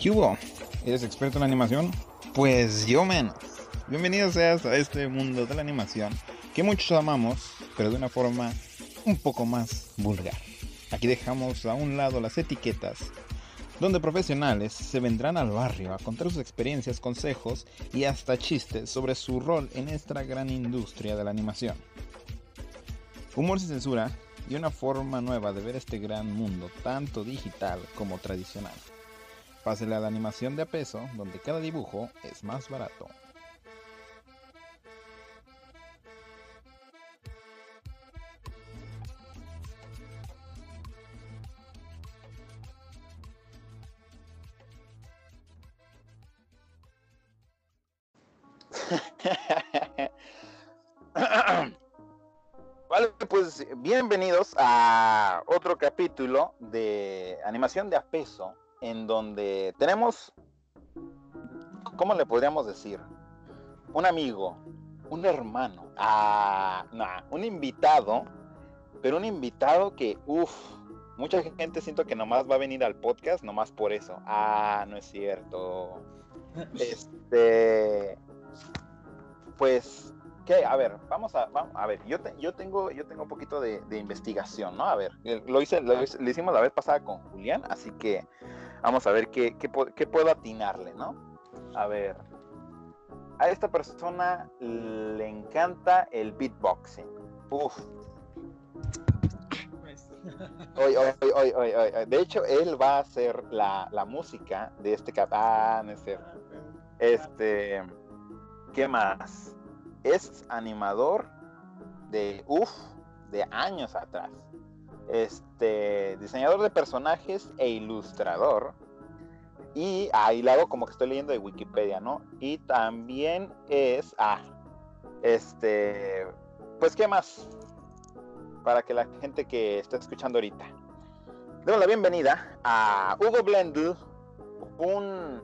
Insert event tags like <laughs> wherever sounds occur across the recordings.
¿Qué hubo? ¿Eres experto en animación? Pues yo menos. Bienvenido seas a este mundo de la animación que muchos amamos, pero de una forma un poco más vulgar. Aquí dejamos a un lado las etiquetas, donde profesionales se vendrán al barrio a contar sus experiencias, consejos y hasta chistes sobre su rol en esta gran industria de la animación. Humor sin censura y una forma nueva de ver este gran mundo, tanto digital como tradicional. Pásele a la animación de a peso, donde cada dibujo es más barato. <laughs> Vale, pues bienvenidos a otro capítulo de animación de a peso, en donde tenemos, ¿cómo le podríamos decir? Un amigo, un hermano, ah, un invitado, pero un invitado que, uff, mucha gente siento que nomás va a venir al podcast nomás por eso. Ah, no es cierto. <laughs> Este, pues a ver, vamos a, a ver, yo, yo, tengo, yo tengo un poquito de, investigación, ¿no? A ver, eh, lo hice, lo, hicimos la vez pasada con Julián, así que vamos a ver qué, qué, puedo atinarle, ¿no? A ver, a esta persona le encanta el beatboxing. Uf. <laughs> Hoy, hoy, hoy, hoy, hoy, De hecho, él va a hacer la, la música de este cap. Ah, no es cierto. Este. ¿Qué más? es animador de uff, de años atrás. Este, diseñador de personajes e ilustrador. Y ahí lo hago como que estoy leyendo de Wikipedia, ¿no? Y también es, ah, este, pues, ¿qué más? Para que la gente que está escuchando ahorita. Demos la bienvenida a Hugo Blendl, un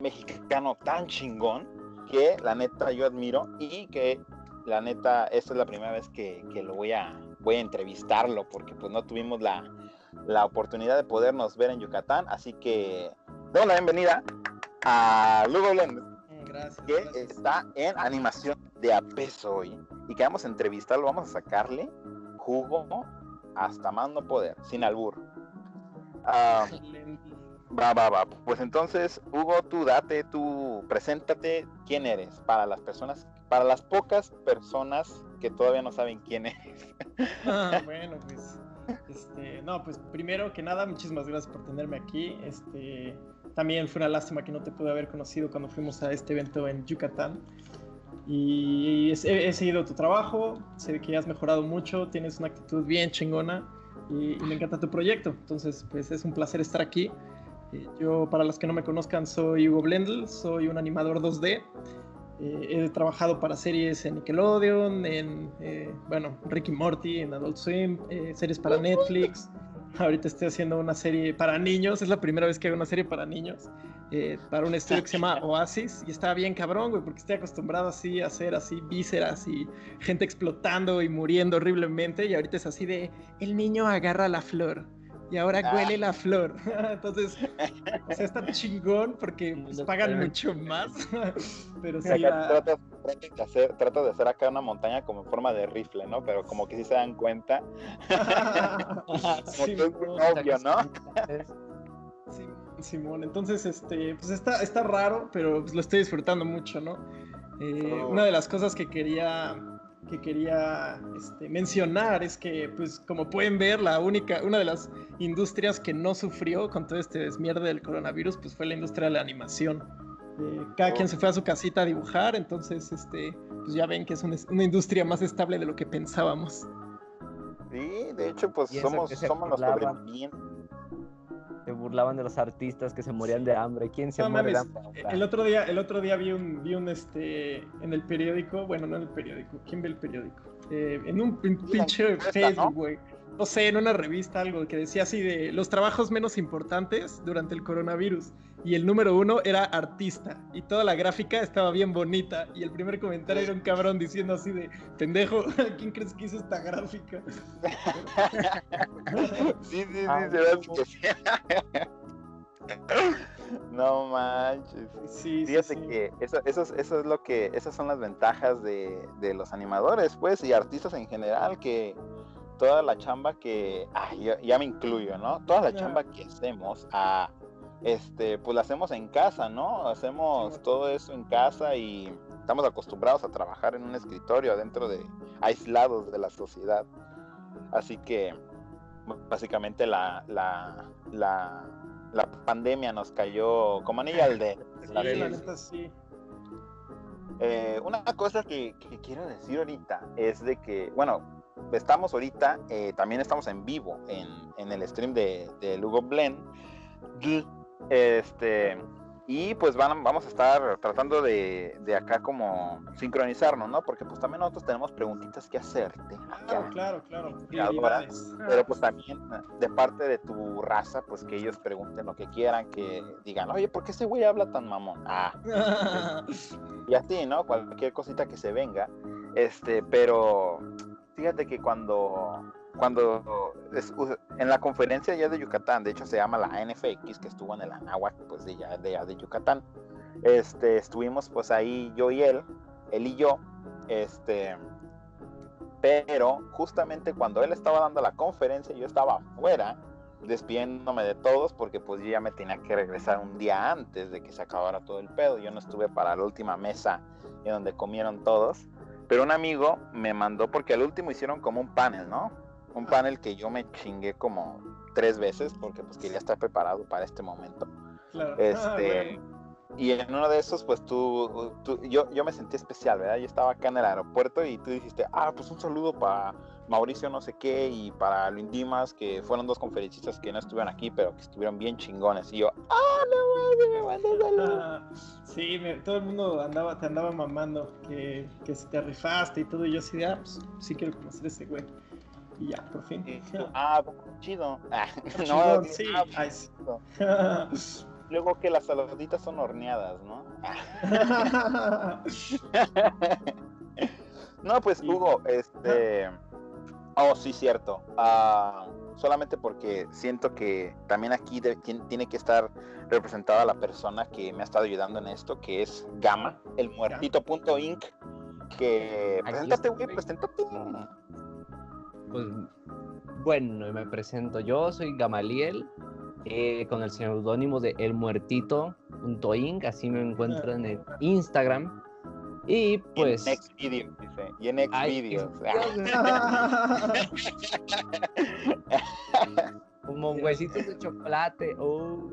mexicano tan chingón que la neta yo admiro y que la neta esta es la primera vez que, lo voy a, voy a entrevistarlo porque pues no tuvimos la, oportunidad de podernos ver en Yucatán, así que doy la bienvenida a Lugo Blend, mm, que está en animación de a peso hoy y que vamos a entrevistarlo, vamos a sacarle jugo hasta más no poder, sin albur. Ah, Va, va, va. Pues entonces, Hugo, tú date, tú preséntate quién eres para las personas, para las pocas personas que todavía no saben quién eres. <laughs> Ah, bueno, pues, este, no, pues primero que nada, muchísimas gracias por tenerme aquí. Este, también fue una lástima que no te pude haber conocido cuando fuimos a este evento en Yucatán. Y he, seguido tu trabajo, sé que has mejorado mucho, tienes una actitud bien chingona y, me encanta tu proyecto. Entonces, pues es un placer estar aquí. Eh, yo, para los que no me conozcan, soy Hugo Blendl, soy un animador 2D. Eh, he trabajado para series en Nickelodeon, en, eh, bueno, Ricky Morty, en Adult Swim, series para Netflix. Ahorita estoy haciendo una serie para niños, es la primera vez que hago una serie para niños, para un estudio que se llama Oasis, y estaba bien cabrón, güey, porque estoy acostumbrado así a hacer así vísceras y gente explotando y muriendo horriblemente, y ahorita es así de, el niño agarra la flor, y ahora ah. huele la flor. <laughs> Entonces, o sea, está <laughs> chingón porque pues, pagan mucho más. <laughs> Pero sí. Trata, de hacer, de hacer acá una montaña como en forma de rifle, ¿no? Pero como que sí se dan cuenta. sí, es obvio, ¿no? Sí, Simón, entonces este, pues está, está raro, pero pues lo estoy disfrutando mucho, ¿no? Eh, oh. Una de las cosas que quería que quería este, mencionar es que, pues, como pueden ver, la única, una de las industrias que no sufrió con todo este desmierde del coronavirus, pues fue la industria de la animación. Eh, cada quien se fue a su casita a dibujar, entonces, este, pues ya ven que es una, industria más estable de lo que pensábamos. Sí, de hecho, pues somos, somos los sobrevivientes se burlaban de los artistas que se morían de hambre. ¿Quién se muere de hambre? El otro día, el otro día vi un, vi un este en el periódico, bueno, no en el periódico, ¿quién ve el periódico? Eh, en un pinche Facebook, güey no sé, en una revista algo que decía así de los trabajos menos importantes durante el coronavirus. Y el número uno era artista. Y toda la gráfica estaba bien bonita. Y el primer comentario era un cabrón diciendo así de, pendejo, <laughs> ¿quién crees que hizo esta gráfica? <laughs> sí, sí, sí, ah, se ve <laughs> no manches. Sí, Fíjate sí, sí. que eso, eso, es- eso es lo que, esas son las ventajas de, de los animadores, pues, y artistas en general, que toda la chamba que, ay, ya, ya me incluyo, ¿no? Toda la chamba que hacemos, ah, este, pues la hacemos en casa, ¿no? Hacemos todo eso en casa y estamos acostumbrados a trabajar en un escritorio dentro de, aislados de la sociedad. Así que, básicamente la, la, la, la pandemia nos cayó como anillo al dedo. <laughs> Sí. Eh, una cosa que, que quiero decir ahorita es de que, bueno, estamos ahorita, eh, también estamos en vivo en, en el stream de, de Lugo Blend. Este, y pues van, vamos a estar tratando de, de acá como sincronizarnos, ¿no? Porque pues también nosotros tenemos preguntitas que hacerte. Claro, claro, claro. Pero pues también de parte de tu raza, pues que ellos pregunten lo que quieran, que digan, oye, ¿por qué ese güey habla tan mamón? Ah, <laughs> y así, ¿no? Cualquier cosita que se venga. Este, pero fíjate que cuando, cuando en la conferencia ya de Yucatán, de hecho se llama la NFX, que estuvo en el Anáhuac, pues de ya de Yucatán, este, estuvimos pues ahí yo y él, él y yo, este, pero justamente cuando él estaba dando la conferencia, yo estaba afuera, despidiéndome de todos, porque pues yo ya me tenía que regresar un día antes de que se acabara todo el pedo. Yo no estuve para la última mesa en donde comieron todos, pero un amigo me mandó, porque al último hicieron como un panel, ¿no? Un panel que yo me chingué como tres veces, porque pues quería estar preparado para este momento. Claro. <laughs> Este, y en uno de esos, pues tú, tú- yo, yo me sentí especial, ¿verdad? Yo estaba acá en el aeropuerto y tú dijiste, ah, pues un saludo para Mauricio no sé qué y para Luis Dimas, que fueron dos conferencistas que no estuvieron aquí, pero que estuvieron bien chingones. Y yo, ah, no mames, me saludos. <laughs> Ah, Sí, me- todo el mundo andaba, te andaba mamando que, que si te rifaste y todo, y yo así de, ah, pues sí quiero conocer a ese güey. Y ya, por fin. Tú, ah, chido. Ah, Chingón, <laughs> no, sí. ah, Ay, sí. chido. <laughs> Luego que las saladitas son horneadas, ¿no? Ah. <laughs> No, pues. Hugo, este. Oh, sí, cierto. Ah, solamente porque siento que también aquí de- tiene que estar representada la persona que me ha estado ayudando en esto, que es Gama, el muertito.inc. Que. Preséntate, güey, preséntate. Pues bueno, me presento. Yo soy Gamaliel, eh, con el seudónimo de elmuertito.inc, así me encuentran en Instagram. Y pues. Y en Next Video, dice. Y en Next Ay, Videos. <laughs> Como huesitos de chocolate. oh.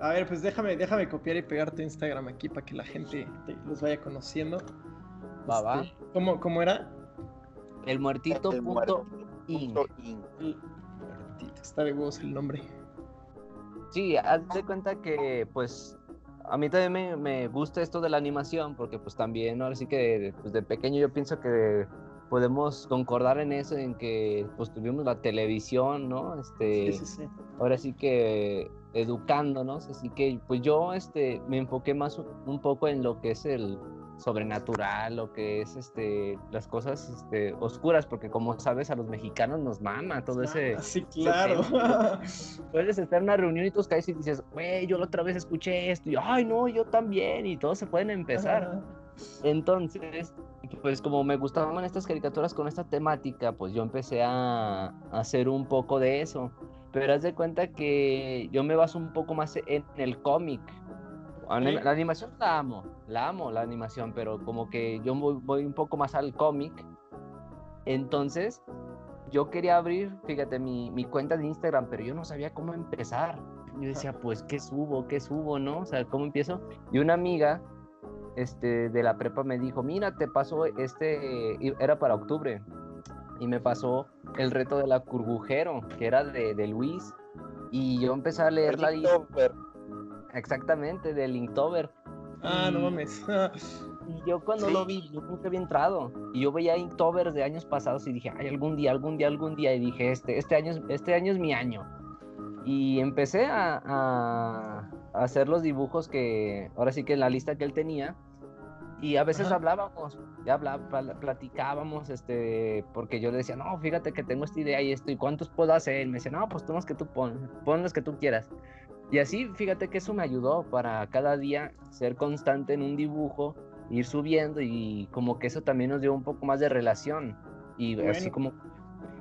A ver, pues déjame, déjame copiar y pegar tu Instagram aquí para que la gente te- los vaya conociendo. Va, va. Este, ¿Cómo, ¿Cómo era? El muertito. El punto muertito inc. inc. El- Está de huevos el nombre. Sí, haz de cuenta que pues a mí también me, me gusta esto de la animación porque pues también ahora sí que pues, de pequeño yo pienso que podemos concordar en eso, en que pues tuvimos la televisión, ¿no? Este, Sí, sí, sí. ahora sí que educándonos, así que pues yo este me enfoqué más un poco en lo que es el sobrenatural, lo que es este las cosas este, oscuras, porque como sabes a los mexicanos nos mama todo ese Ah, sí, claro. puedes estar en una reunión y tus caes y dices, güey, yo la otra vez escuché esto, y ay, no, yo también, y todos se pueden empezar. Entonces, pues como me gustaban estas caricaturas con esta temática, pues yo empecé a, a hacer un poco de eso. Pero haz de cuenta que yo me baso un poco más en el cómic. Anim-. La animación la amo, la amo la animación, pero como que yo voy, voy un poco más al cómic. Entonces, yo quería abrir, fíjate, mi, mi cuenta de Instagram, pero yo no sabía cómo empezar. Yo decía, pues, ¿qué subo? ¿Qué subo? ¿No? O sea, ¿cómo empiezo? Y una amiga este, de la prepa me dijo, mira, te pasó este, era para octubre, y me pasó el reto de la curgujero, que era de, de Luis, y yo empecé a leerla Inktober. Exactamente, de Linktober. Ah, no mames. Y yo cuando Sí. lo vi, yo nunca había entrado. Y yo veía Inktober de años pasados y dije, ay, algún día, algún día, algún día. Y dije, este, este, año, es- este año es mi año. Y empecé a, a- a hacer los dibujos que, ahora sí que en la lista que él tenía. Y a veces Ajá. hablábamos, ya platicábamos, este, porque yo le decía, no, fíjate que tengo esta idea y esto, ¿y cuántos puedo hacer? Y me decía, no, pues tú los que tú pon, pon los que tú quieras. Y así, fíjate que eso me ayudó para cada día ser constante en un dibujo, ir subiendo y como que eso también nos dio un poco más de relación. Y así como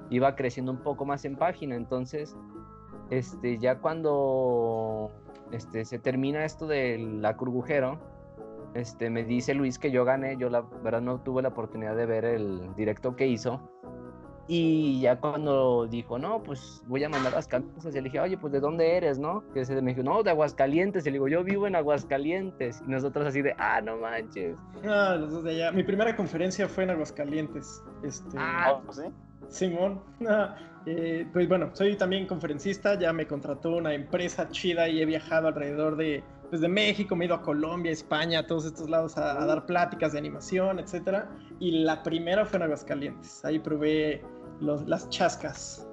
iba creciendo un poco más en página. Entonces, este, ya cuando este, se termina esto del acurgujero, este, me dice Luis que yo gané. Yo la verdad no tuve la oportunidad de ver el directo que hizo y ya cuando dijo, no, pues voy a mandar las camisas, y le dije, oye, pues ¿de dónde eres, no? Que se me dijo, no, de Aguascalientes. Y le digo, yo vivo en Aguascalientes. Y nosotros así de, ah, no manches. Ah, los dos de allá. Mi primera conferencia fue en Aguascalientes. Este... Ah, ¿sí? Simón. Ah, eh, pues bueno, soy también conferencista, ya me contrató una empresa chida y he viajado alrededor de, pues de México, me he ido a Colombia, España, a todos estos lados a, a dar pláticas de animación, etcétera. Y la primera fue en Aguascalientes. Ahí probé los, las chascas.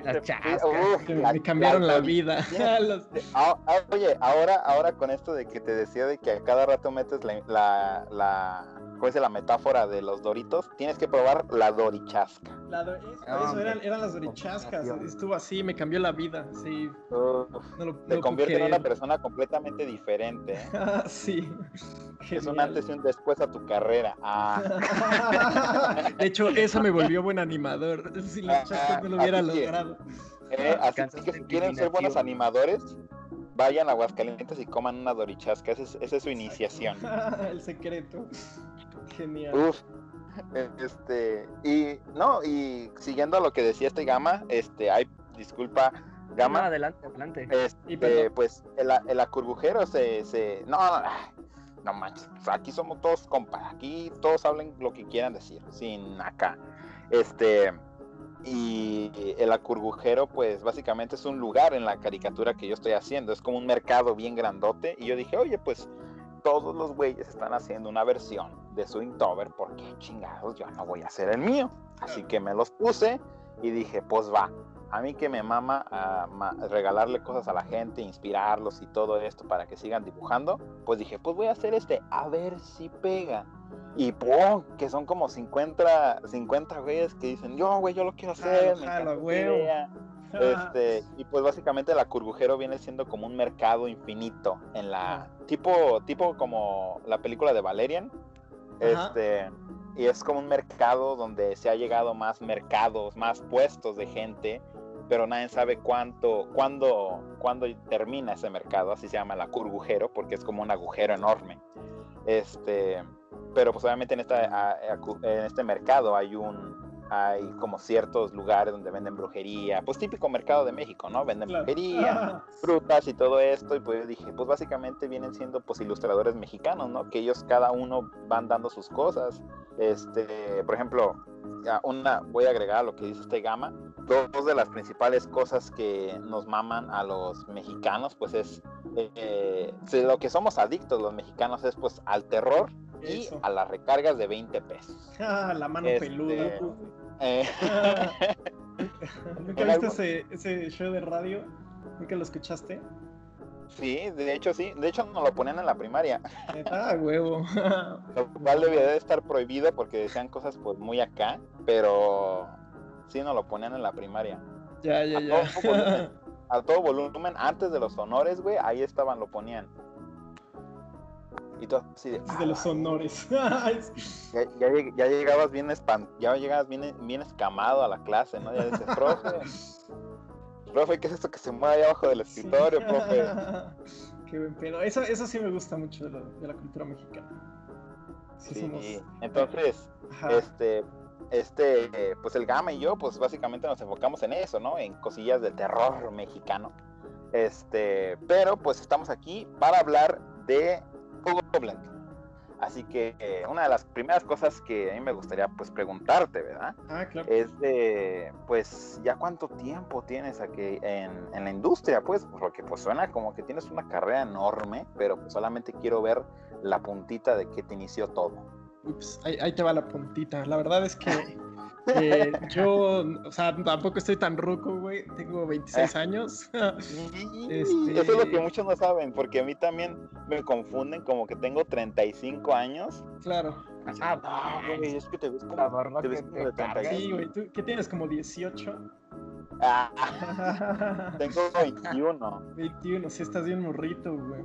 Las chascas. Uf, Que la- me cambiaron la la- vida. <laughs> Los- Ah, ah, oye, ahora, ahora con esto de que te decía de que a cada rato metes la, la, la, la metáfora de los doritos, tienes que probar la dorichasca. la do- eso, No, eso, hombre. eran, eran las dorichascas. Estuvo así, me cambió la vida. Sí, Uf, no lo, te no convierte en una persona completamente diferente. ¿eh? <laughs> Ah, sí. Es un antes y un después a tu carrera. Ah, <laughs> De hecho, eso me volvió buen animador. Si las chascas no lo hubiera Así eh, así Alcanzas que si quieren ser buenos animadores, vayan a Aguascalientes y coman una dorichasca. Esa es, esa es su iniciación. <laughs> El secreto. Genial. Uf. Este, y no, y siguiendo lo que decía este Gama, este, hay, disculpa, No, Gama, adelante, adelante. este, Y pues el, el acurbujero se, se, no, no manches, pues, aquí somos todos compas, aquí todos hablen lo que quieran decir, sin acá, este, y el acurbujero, pues básicamente es un lugar en la caricatura que yo estoy haciendo, es como un mercado bien grandote, y yo dije, oye, pues todos los güeyes están haciendo una versión de su Inktober, porque chingados, yo no voy a hacer el mío. Así que me los puse y dije, pues va. A mí que me mama ah, ma- regalarle cosas a la gente, inspirarlos y todo esto para que sigan dibujando, pues dije, pues voy a hacer este, a ver si pega. Y ¡pum! Que son como 50, 50 güeyes que dicen, yo, güey, yo lo quiero hacer. <laughs> Este, y pues básicamente la Curbujero viene siendo como un mercado infinito en la tipo tipo como la película de Valerian. Ajá. Este, y es como un mercado donde se ha llegado más mercados, más puestos de gente, pero nadie sabe cuánto cuándo cuándo termina ese mercado, así se llama la Curbujero porque es como un agujero enorme. Este, pero pues obviamente en esta en este mercado hay un hay como ciertos lugares donde venden brujería, pues típico mercado de México, ¿no? Venden Claro. brujería, <laughs> frutas y todo esto, y pues yo dije, pues básicamente vienen siendo pues ilustradores mexicanos, ¿no? Que ellos cada uno van dando sus cosas. Este, por ejemplo, una, voy a agregar a lo que dice este Gama, dos de las principales cosas que nos maman a los mexicanos, pues es eh, lo que somos adictos los mexicanos es pues al terror y Eso. a las recargas de 20 pesos. <laughs> Ah, la mano Este, peluda. Eh, <laughs> <laughs> ¿Nunca viste algo- ese, ese show de radio? ¿Nunca lo escuchaste? Sí, de hecho sí, de hecho nos lo ponían en la primaria. Ah, huevo. <laughs> Lo cual debía de estar prohibido porque decían cosas pues muy acá, pero sí nos lo ponían en la primaria. ya, ya, A ya. todo volumen, <laughs> a todo volumen, antes de los honores, güey, ahí estaban, lo ponían. Y todo así de, Es de los honores. <laughs> Es- ya, ya lleg- ya llegabas bien ya llegabas bien, bien escamado a la clase, ¿no? Ya dices, profe, profe, ¿qué es esto que se mueve ahí abajo del escritorio, Sí. profe? <laughs> Qué buen pedo. Eso, eso sí me gusta mucho de, la- de la cultura mexicana. Sí, Sí, somos. entonces, Ajá. este, este, pues el Gama y yo, pues básicamente nos enfocamos en eso, ¿no? En cosillas de terror mexicano. Este, pero pues estamos aquí para hablar de Hugo Blanc. Así que eh, una de las primeras cosas que a mí me gustaría pues preguntarte, ¿verdad? Ah, claro. Es de, pues, ¿ya cuánto tiempo tienes aquí en, en la industria? Pues, porque pues suena como que tienes una carrera enorme, pero pues solamente quiero ver la puntita de que te inició todo. Ups, ahí, ahí te va la puntita. La verdad es que <laughs> eh, <laughs> yo, o sea, tampoco estoy tan ruco, güey. Tengo 26 años. Este- <laughs> Eso es lo que muchos no saben, porque a mí también me confunden como que tengo 35 años. claro. Ah, No, güey, es que te ves como, te ves como de carga. 35. Sí, güey. ¿Tú qué tienes? ¿Como 18? Ah, <laughs> tengo 21. 21, si estás bien morrito, güey.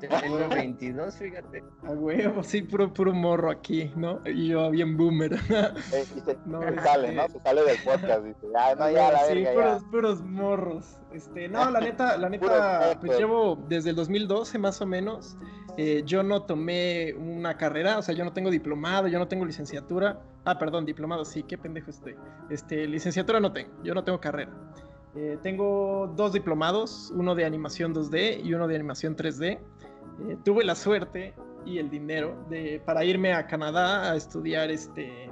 Tengo 22, fíjate. A huevo, sí, puro, puro morro aquí, ¿no? Y yo bien boomer. <laughs> Eh, y se, No, se sale, este- ¿no? Se sale del podcast. Dice, ya, no, ya, la sí, verga, puros, ya. puros morros. Este, no, la neta, la <laughs> neta, pues llevo desde el 2012 más o menos. eh, yo no tomé una carrera, o sea, yo no tengo diplomado, yo no tengo licenciatura. Ah, perdón, diplomado, sí, qué pendejo estoy. Este, licenciatura no tengo, yo no tengo carrera. Eh, tengo dos diplomados, uno de animación 2D y uno de animación 3D. Eh, tuve la suerte y el dinero de, para irme a Canadá a estudiar este,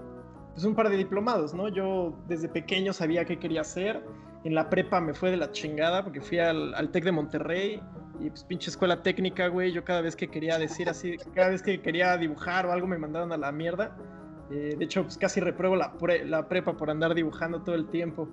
pues un par de diplomados, ¿no? Yo desde pequeño sabía qué quería hacer. En la prepa me fue de la chingada porque fui al, al TEC de Monterrey y pues pinche escuela técnica, güey. Yo cada vez que quería decir así, cada vez que quería dibujar o algo me mandaban a la mierda. Eh, de hecho, pues casi repruebo la, pre- la prepa por andar dibujando todo el tiempo.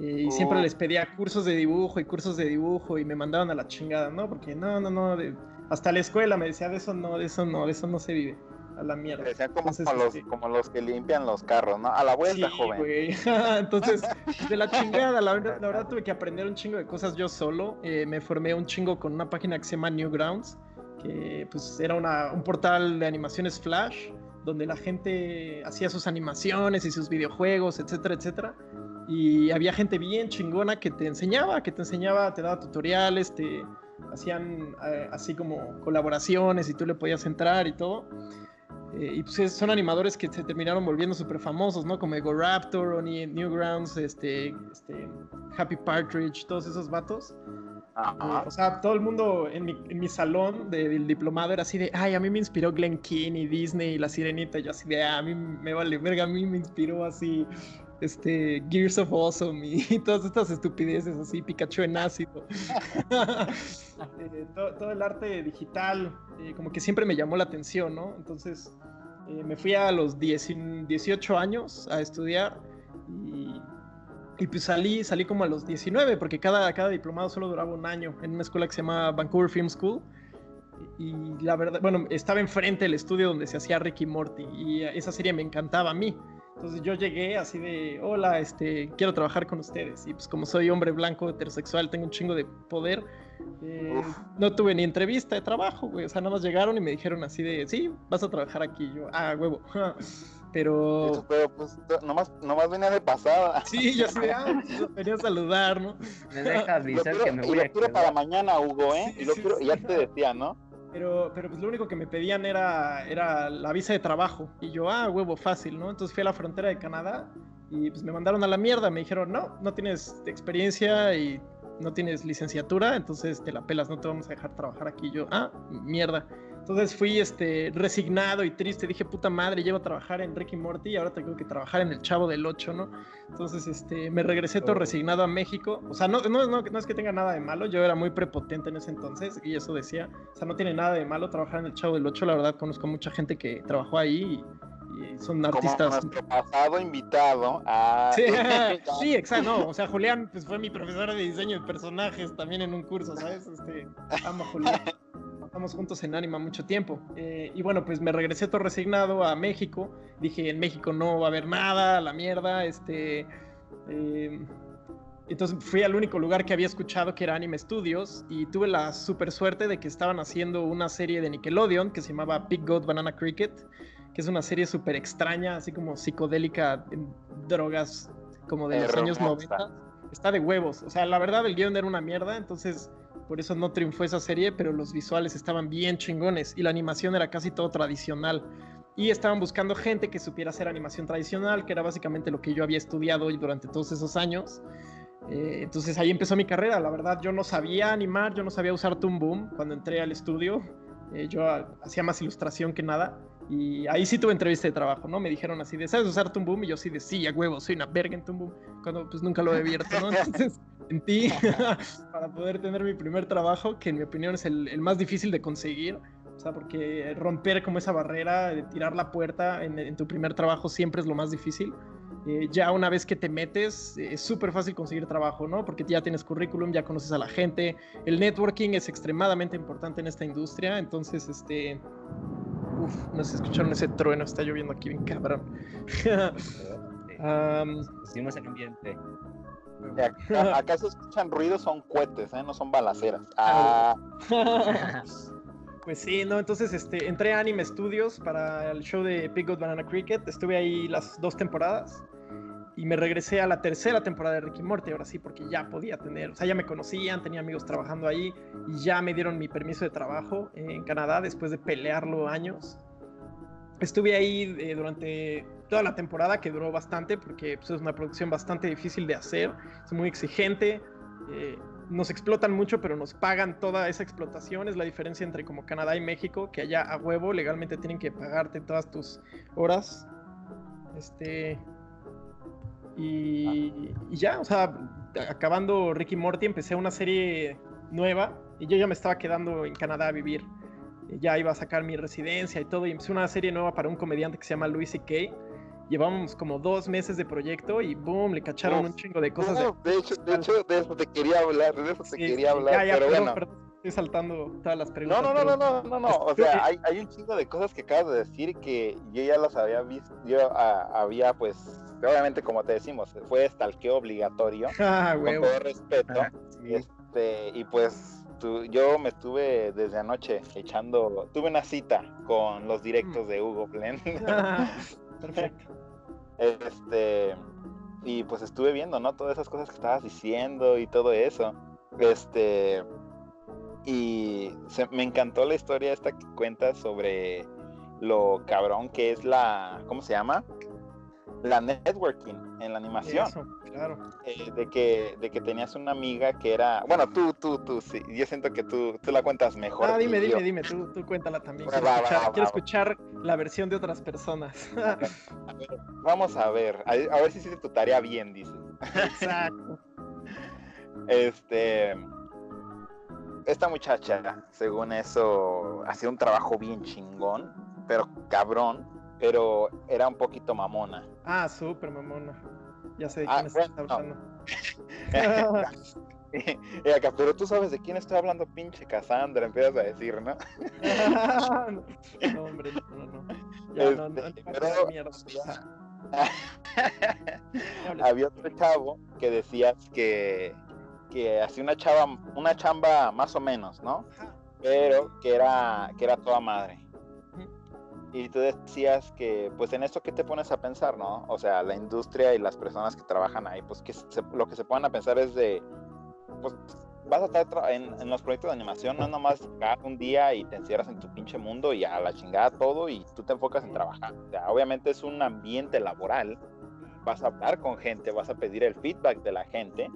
Y siempre Oh. les pedía cursos de dibujo y cursos de dibujo y me mandaban a la chingada, ¿no? Porque no, no, no. de- hasta la escuela me decía, de eso no, de eso no, de eso no se vive. A la mierda. Decían como, Entonces, como los, este- como los que limpian los carros, ¿no? A la vuelta, Sí, joven. güey. <laughs> Entonces, de la chingada, la verdad, la verdad <laughs> tuve que aprender un chingo de cosas yo solo. Eh, me formé un chingo con una página que se llama Newgrounds, que pues era una- un portal de animaciones flash, donde la gente hacía sus animaciones y sus videojuegos, etcétera, etcétera. Y había gente bien chingona que te enseñaba, que te enseñaba, te daba tutoriales, te hacían eh, así como colaboraciones y tú le podías entrar y todo. Eh, y pues es- son animadores que se terminaron volviendo súper famosos, ¿no? Como Ego Raptor, Oni Newgrounds, este, este, Happy Partridge, todos esos vatos. Ajá. Eh, o sea, todo el mundo en mi, en mi salón de- del diplomado era así de, ay, a mí me inspiró Glen Keane y Disney y La Sirenita. Y yo así de, "Ah, a mí me vale verga, a mí me inspiró así, este, Gears of Awesome y, <laughs> todas estas estupideces así, Pikachu en ácido. <laughs> <laughs> Eh, todo, todo el arte digital, eh, como que siempre me llamó la atención, ¿no? Entonces, eh, me fui a los 10 18 años a estudiar y, y pues salí, salí como a los 19, porque cada, cada diplomado solo duraba un año en una escuela que se llama Vancouver Film School. Y la verdad, bueno, estaba enfrente del estudio donde se hacía Ricky Morty y esa serie me encantaba a mí. Entonces yo llegué así de, hola, este, quiero trabajar con ustedes. Y pues como soy hombre blanco, heterosexual, tengo un chingo de poder, eh, no tuve ni entrevista de trabajo, güey. O sea, nada más llegaron y me dijeron así de, sí, vas a trabajar aquí. Y yo, ah, huevo. <laughs> Pero Eso, pero pues nomás, nomás venía de pasada. sí, yo de, ah, venía a saludar, ¿no? Me deja Lo avisar quiero, que me y voy lo a quiero para mañana, Hugo, ¿eh? Sí, y, lo sí, quiero, sí. y ya te decía, ¿no? Pero, pero pues lo único que me pedían era, era la visa de trabajo. Y yo, ah, huevo, fácil, ¿no? Entonces fui a la frontera de Canadá y pues me mandaron a la mierda. Me dijeron, no, no tienes experiencia y no tienes licenciatura, entonces te la pelas, no te vamos a dejar trabajar aquí. Y yo, ah, mierda. Entonces fui este, resignado y triste. Dije, puta madre, llevo a trabajar en Ricky Morty y ahora tengo que trabajar en El Chavo del 8, ¿no? Entonces este, me regresé todo resignado a México. O sea, no, no, no, no es que tenga nada de malo. Yo era muy prepotente en ese entonces y eso decía. O sea, no tiene nada de malo trabajar en El Chavo del 8. La verdad, conozco mucha gente que trabajó ahí y, y son Como artistas. nuestro pasado invitado. Ah, <laughs> Sí, sí, exacto. No, o sea, Julián pues, fue mi profesor de diseño de personajes también en un curso, ¿sabes? Este, amo a Julián. Estamos juntos en Anima mucho tiempo. Eh, y bueno, pues me regresé todo resignado a México. Dije, en México no va a haber nada, la mierda. Este, eh, entonces fui al único lugar que había escuchado que era Anime Studios y tuve la super suerte de que estaban haciendo una serie de Nickelodeon que se llamaba Big Goat Banana Cricket, que es una serie súper extraña, así como psicodélica, en drogas como de los años Hermosa. 90. Está de huevos. O sea, la verdad el guion era una mierda, entonces por eso no triunfó esa serie, pero los visuales estaban bien chingones y la animación era casi todo tradicional. Y estaban buscando gente que supiera hacer animación tradicional, que era básicamente lo que yo había estudiado durante todos esos años. Eh, entonces ahí empezó mi carrera. La verdad, yo no sabía animar, yo no sabía usar Toon Boom cuando entré al estudio. Eh, yo hacía más ilustración que nada. Y ahí sí tuve entrevista de trabajo, ¿no? Me dijeron así de, ¿sabes usar Toon Boom? Y yo sí de, sí, a huevo, soy una verga en Toon Boom. Cuando pues nunca lo he abierto, ¿no? <laughs> Entonces, en ti, para poder tener mi primer trabajo, que en mi opinión es el, el más difícil de conseguir. O sea, porque romper como esa barrera, de tirar la puerta en, en tu primer trabajo siempre es lo más difícil. Eh, ya una vez que te metes, eh, es súper fácil conseguir trabajo, ¿no? Porque ya tienes currículum, ya conoces a la gente. El networking es extremadamente importante en esta industria. Entonces, este. Uf, no se escucharon ese trueno, está lloviendo aquí bien cabrón. Am, Hicimos el ambiente. Acá, acá se escuchan ruidos, son cohetes, ¿eh? no son balaceras. Ah, <laughs> Pues sí, no, entonces este, entré a Anime Studios para el show de Big God Banana Cricket. Estuve ahí las dos temporadas y me regresé a la tercera temporada de Ricky Morty, ahora sí, porque ya podía tener, o sea, ya me conocían, tenía amigos trabajando ahí y ya me dieron mi permiso de trabajo en Canadá después de pelearlo años. Estuve ahí eh, durante toda la temporada, que duró bastante, porque pues, es una producción bastante difícil de hacer, es muy exigente. eh, nos explotan mucho, pero nos pagan toda esa explotación. Es la diferencia entre como Canadá y México, que allá a huevo legalmente tienen que pagarte todas tus horas. Este. Y, y ya, o sea, acabando Ricky Morty, empecé una serie nueva y yo ya me estaba quedando en Canadá a vivir. Ya iba a sacar mi residencia y todo, y empecé una serie nueva para un comediante que se llama Louis C.K. Llevábamos como dos meses de proyecto y boom, le cacharon un chingo de cosas. no, de, hecho, de hecho, de eso te quería hablar, de eso te Sí, quería sí, hablar, ya, ya, pero bueno. perdón, estoy saltando todas las No, preguntas. no, no, pero- no, no, no, no, o sea, hay, hay un chingo de cosas que acabas de decir que yo ya las había visto, yo había pues, obviamente como te decimos, fue stalkeo obligatorio, <laughs> Ah, con huevo. todo respeto, Ah, sí. este, y pues yo me estuve desde anoche echando, tuve una cita con los directos de Hugo Plen, <laughs> Ah, Perfecto. este, y pues estuve viendo, ¿no? Todas esas cosas que estabas diciendo y todo eso, este, y se- me encantó la historia esta que cuentas sobre lo cabrón que es la, ¿cómo se llama? La networking en la animación. Eso, claro. eh, de que de que tenías una amiga que era bueno tú tú tú sí yo siento que tú tú la cuentas mejor Ah, dime, yo. dime, dime, tú, tú cuéntala también. Quiero, va, escuchar, va, quiero va. escuchar la versión de otras personas. <laughs> A ver, vamos a ver a, a ver si hiciste tu tarea bien dices Exacto. <laughs> este esta muchacha según eso hacía un trabajo bien chingón pero cabrón pero era un poquito mamona Ah, súper mamona. Ya sé de Ah, quién estás bueno, hablando. <laughs> y acá, pero tú sabes de quién estoy hablando pinche Cassandra empiezas a decir no no, hombre, no, no. Ya, no, no, no, Este, no, pero- mierda. <laughs> Había otro chavo que decías que, que hacía una chava, una chamba más o menos, ¿no? Pero que era, que era toda madre. Y tú decías que, pues en esto, ¿qué te pones a pensar, no? O sea, la industria y las personas que trabajan ahí, pues que se- lo que se ponen a pensar es de, pues vas a estar en, en los proyectos de animación, no es nomás un día y te encierras en tu pinche mundo y a la chingada todo y tú te enfocas en trabajar. O sea, obviamente es un ambiente laboral, vas a hablar con gente, vas a pedir el feedback de la gente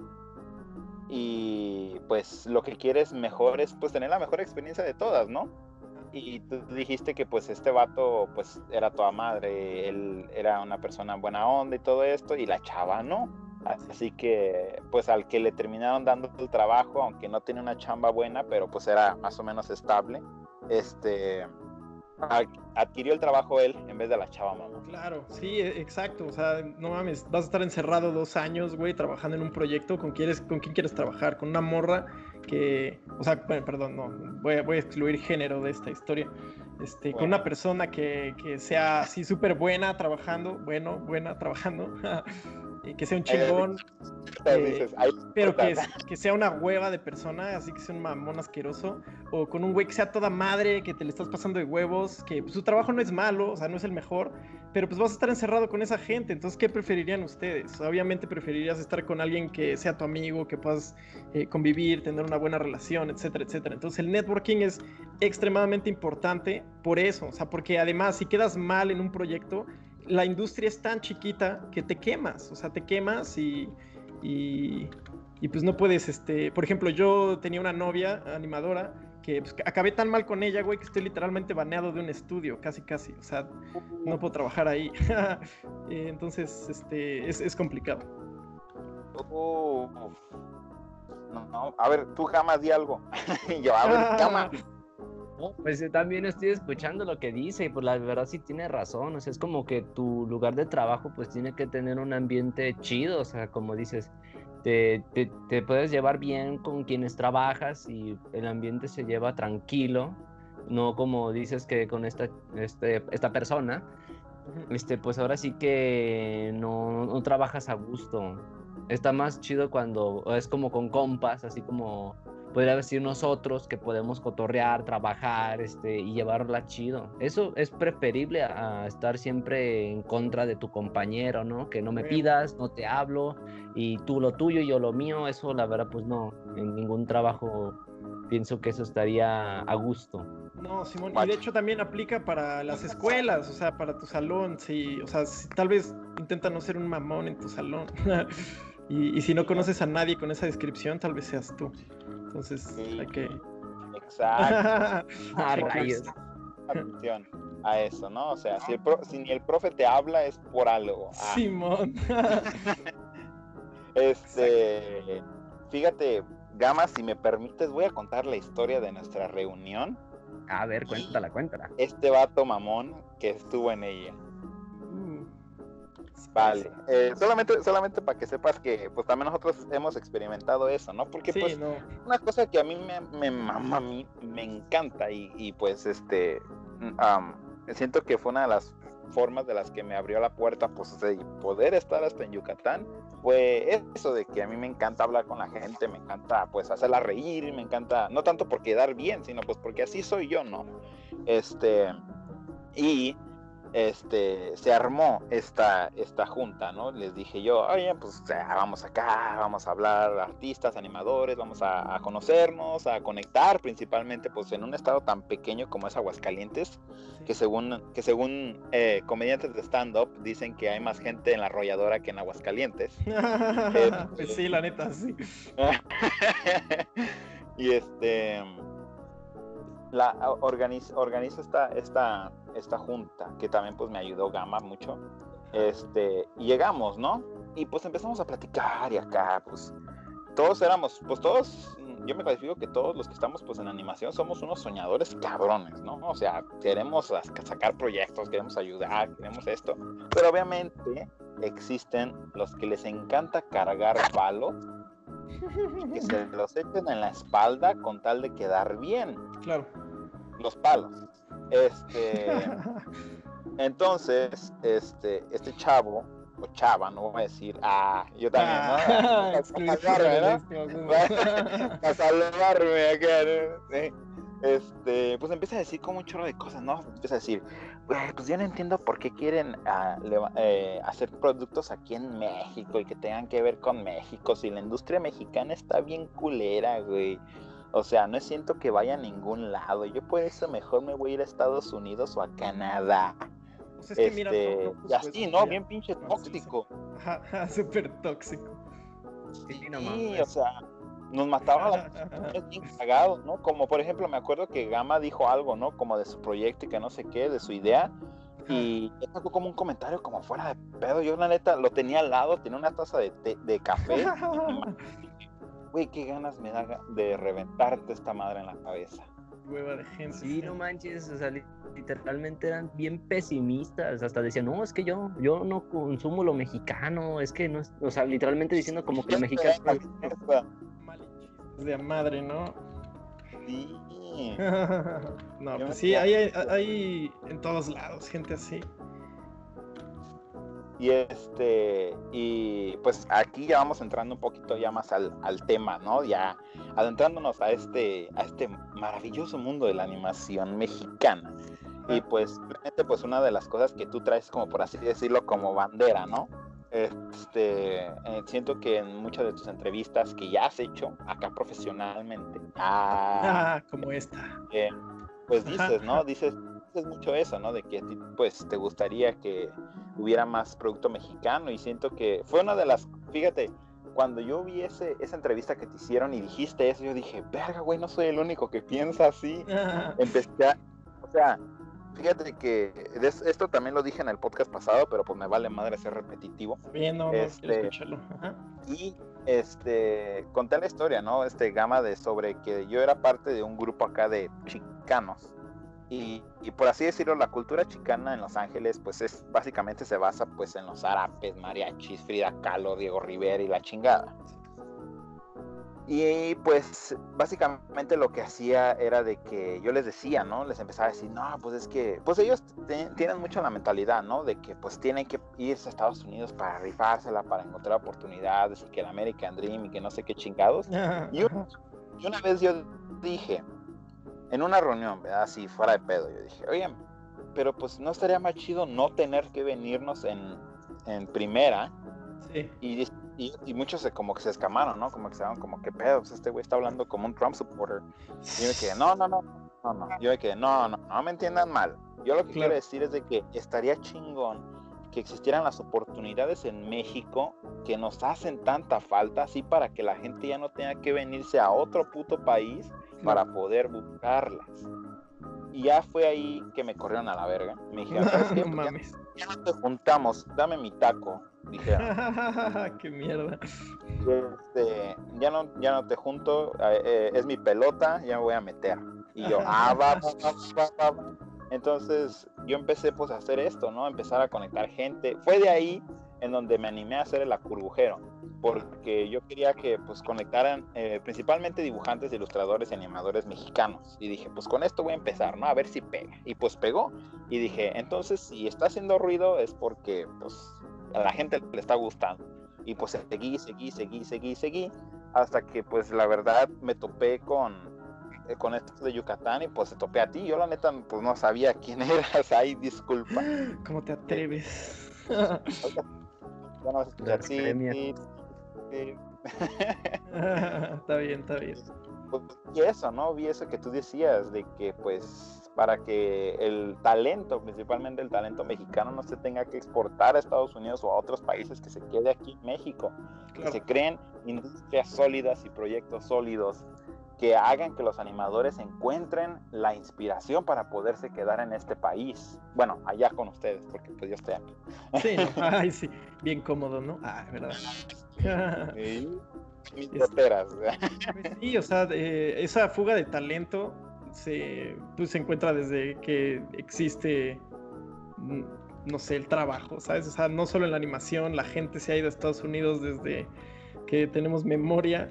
y pues lo que quieres mejor es pues tener la mejor experiencia de todas, ¿no? Y tú dijiste que pues este vato pues era toda madre, él era una persona buena onda y todo esto y la chava no. Así que pues al que le terminaron dando el trabajo, aunque no tiene una chamba buena, pero pues era más o menos estable, este adquirió el trabajo él en vez de la chava mamá. Claro, sí, e- exacto. O sea, no mames, vas a estar encerrado dos años, güey, trabajando en un proyecto. ¿Con quién, ¿Con quién quieres trabajar? Con una morra que. O sea, bueno, perdón, no. Voy a, voy a excluir género de esta historia. Este, Con Bueno. una persona que, que sea así súper buena trabajando, bueno, buena trabajando, <laughs> que sea un chingón, Eh, Dices, "Ay, pero que, puta". que sea una hueva de persona, así que sea un mamón asqueroso, o con un güey que sea toda madre, que te le estás pasando de huevos, que pues, su trabajo no es malo, o sea, no es el mejor, pero pues vas a estar encerrado con esa gente, entonces, ¿qué preferirían ustedes? Obviamente preferirías estar con alguien que sea tu amigo, que puedas eh, convivir, tener una buena relación, etcétera, etcétera. Entonces, el networking es extremadamente importante por eso, o sea, porque además, si quedas mal en un proyecto, la industria es tan chiquita que te quemas, o sea, te quemas y, y, y, pues no puedes, este, por ejemplo, yo tenía una novia animadora que pues, acabé tan mal con ella, güey, que estoy literalmente baneado de un estudio, casi, casi, o sea, no puedo trabajar ahí. <laughs> Eh, Entonces, este, es, es complicado. Uf. No, no, a ver, tú jamás di algo. <laughs> Yo, a ver, cama. No, pues yo también estoy escuchando lo que dice y pues la verdad sí tiene razón, o sea, es como que tu lugar de trabajo pues tiene que tener un ambiente chido, o sea, como dices, te, te, te puedes llevar bien con quienes trabajas y el ambiente se lleva tranquilo, no como dices que con esta, este, esta persona, este, pues ahora sí que no, no trabajas a gusto. está más chido cuando es como con compas, así como podría decir nosotros que podemos cotorrear, trabajar este, y llevarla chido. Eso es preferible a estar siempre en contra de tu compañero, ¿no? Que no me pidas, no te hablo y tú lo tuyo y yo lo mío. Eso la verdad pues no, en ningún trabajo pienso que eso estaría a gusto. No, Simón, y de hecho también aplica para las escuelas, o sea, para tu salón, sí, o sea, si, tal vez intenta no ser un mamón en tu salón. <laughs> y, y si no conoces a nadie con esa descripción, tal vez seas tú. Entonces hay que. Exacto. <laughs> Atención a eso, ¿no? O sea, si, el si ni el profe te habla es por algo. Ah. Simón. <laughs> este. Fíjate, Gama, si me permites, voy a contar la historia de nuestra reunión. A ver, cuéntala, cuéntala. Este vato mamón que estuvo en ella. Vale, eh, solamente, solamente para que sepas que pues también nosotros hemos experimentado eso, ¿no? Porque pues una cosa que a mí me, me mama, a mí me encanta y, pues este, siento que fue una de las formas de las que me abrió la puerta pues de poder estar hasta en Yucatán fue eso de que a mí me encanta hablar con la gente, me encanta pues hacerla reír, me encanta, no tanto por quedar bien, sino pues porque así soy yo, ¿no? Este, y este, se armó esta, esta junta, ¿no? Les dije yo, oye, pues vamos acá, vamos a hablar artistas, animadores, vamos a, conocernos, a conectar, principalmente pues en un estado tan pequeño como es Aguascalientes, que según, que según eh, comediantes de stand-up dicen que hay más gente en la arrolladora que en Aguascalientes. <laughs> pues sí, la neta, sí. <laughs> y este la organiza, organiza esta, esta, esta junta que también pues me ayudó Gama mucho. Este, llegamos, ¿no? Y pues empezamos a platicar y acá, pues todos éramos, pues todos, yo me califico que todos los que estamos pues en animación somos unos soñadores cabrones, ¿no? O sea, queremos sacar proyectos, queremos ayudar, queremos esto, pero obviamente existen los que les encanta cargar palos que se los echen en la espalda con tal de quedar bien. Claro. Los palos. Este. entonces, este, este chavo, o chava, no voy a decir, ah, yo también, ¿no? Para salvarme acá, ¿no? <laughs> este, pues empieza a decir como un chorro de cosas, ¿no? Empieza a decir, pues yo no entiendo por qué quieren ah, eh, hacer productos aquí en México y que tengan que ver con México, si la industria mexicana está bien culera, güey. O sea, no siento que vaya a ningún lado. Yo por eso mejor me voy a ir a Estados Unidos o a Canadá. Pues es que mira, este, y así, ¿no? Bien pinche tóxico. <laughs> Súper tóxico. Sí, sí o sea, nos mataba la cagados, ¿no? Como por ejemplo, me acuerdo que Gama dijo algo, ¿no? Como de su proyecto y que no sé qué, de su idea. Y sacó como un comentario como fuera de pedo. Yo la neta lo tenía al lado, tenía una taza de, de café. <laughs> Güey, qué ganas me da de reventarte esta madre en la cabeza. Hueva de gente. Sí, no manches, o sea, literalmente eran bien pesimistas, hasta decían, no, es que yo, yo no consumo lo mexicano, es que no, o sea, literalmente diciendo como que lo mexicano <laughs> de madre, ¿no? Sí. <laughs> no, pues sí, hay, hay, en todos lados gente así. Y este, y pues aquí ya vamos entrando un poquito ya más al, tema, ¿no? Ya adentrándonos a este, a este maravilloso mundo de la animación mexicana. Y pues, realmente, pues una de las cosas que tú traes como por así decirlo como bandera, ¿no? Este, eh, siento que en muchas de tus entrevistas que ya has hecho acá profesionalmente, ah, como esta, eh, pues dices, ¿no? Dices, dices mucho eso, ¿no? De que a ti, pues, te gustaría que hubiera más producto mexicano y siento que fue una de las, fíjate, cuando yo vi ese, esa entrevista que te hicieron y dijiste eso, yo dije, verga, güey, no soy el único que piensa así. <laughs> Empecé a, o sea, Fíjate que esto también lo dije en el podcast pasado, pero pues me vale madre ser repetitivo. Bien, no, este, Y este conté la historia, ¿no? Este gama de sobre que yo era parte de un grupo acá de chicanos. Y, por así decirlo, la cultura chicana en Los Ángeles, pues es básicamente se basa pues en los árabes, mariachis, Frida Kahlo, Diego Rivera y la chingada. Y pues básicamente lo que hacía era de que yo les decía, ¿no? Les empezaba a decir, no, pues es que, pues ellos tienen mucho la mentalidad, ¿no? De que pues tienen que irse a Estados Unidos para rifársela, para encontrar oportunidades y que el American Dream y que no sé qué chingados. <laughs> y, una vez yo dije, en una reunión, ¿verdad? Así fuera de pedo, yo dije, oye, pero pues no estaría más chido no tener que venirnos en, en primera. Sí. Y y, muchos se, como que se escamaron, ¿no? Como que se daban como que pedo, pues este güey está hablando como un Trump supporter. Y yo me quedé, no, no, no, no, no. Yo me quedé, no, no, no me entiendan mal. Yo lo que quiero decir es de que estaría chingón que existieran las oportunidades en México que nos hacen tanta falta, así para que la gente ya no tenga que venirse a otro puto país para poder buscarlas. Y ya fue ahí que me corrieron a la verga. Me dijeron, <laughs> no, mames. Ya, no te juntamos, dame mi taco. Dije, <laughs> qué mierda. Este, ya no, ya no te junto, eh, eh, es mi pelota, ya me voy a meter. Y yo, ah, <laughs> va, va, va, Entonces yo empecé pues a hacer esto, ¿no? Empezar a conectar gente. Fue de ahí en donde me animé a hacer el acurbujero, porque yo quería que pues conectaran eh, principalmente dibujantes, ilustradores y animadores mexicanos. Y dije, pues con esto voy a empezar, ¿no? A ver si pega. Y pues pegó. Y dije, entonces si está haciendo ruido es porque pues a la gente le está gustando. Y pues seguí, seguí, seguí, seguí, seguí, hasta que pues la verdad me topé con, eh, con esto de Yucatán y pues se topé a ti. Yo la neta pues no sabía quién <laughs> eras, ahí disculpa. ¿Cómo te atreves? <laughs> Ya no vas a escuchar, sí, <laughs> está bien, está bien. Pues, y eso, ¿no? Vi eso que tú decías, de que pues para que el talento, principalmente el talento mexicano, no se tenga que exportar a Estados Unidos o a otros países, que se quede aquí en México, que se creen industrias sólidas y proyectos sólidos que hagan que los animadores encuentren la inspiración para poderse quedar en este país. Bueno, allá con ustedes, porque pues yo estoy aquí. Sí, <laughs> ay, sí, bien cómodo, ¿no? Ah, verdad. <laughs> Sí, este, pues sí, o sea, esa fuga de talento se, pues, se encuentra desde que existe, mm, no sé, el trabajo, ¿sabes? O sea, no solo en la animación, la gente se ha ido a Estados Unidos desde que tenemos memoria.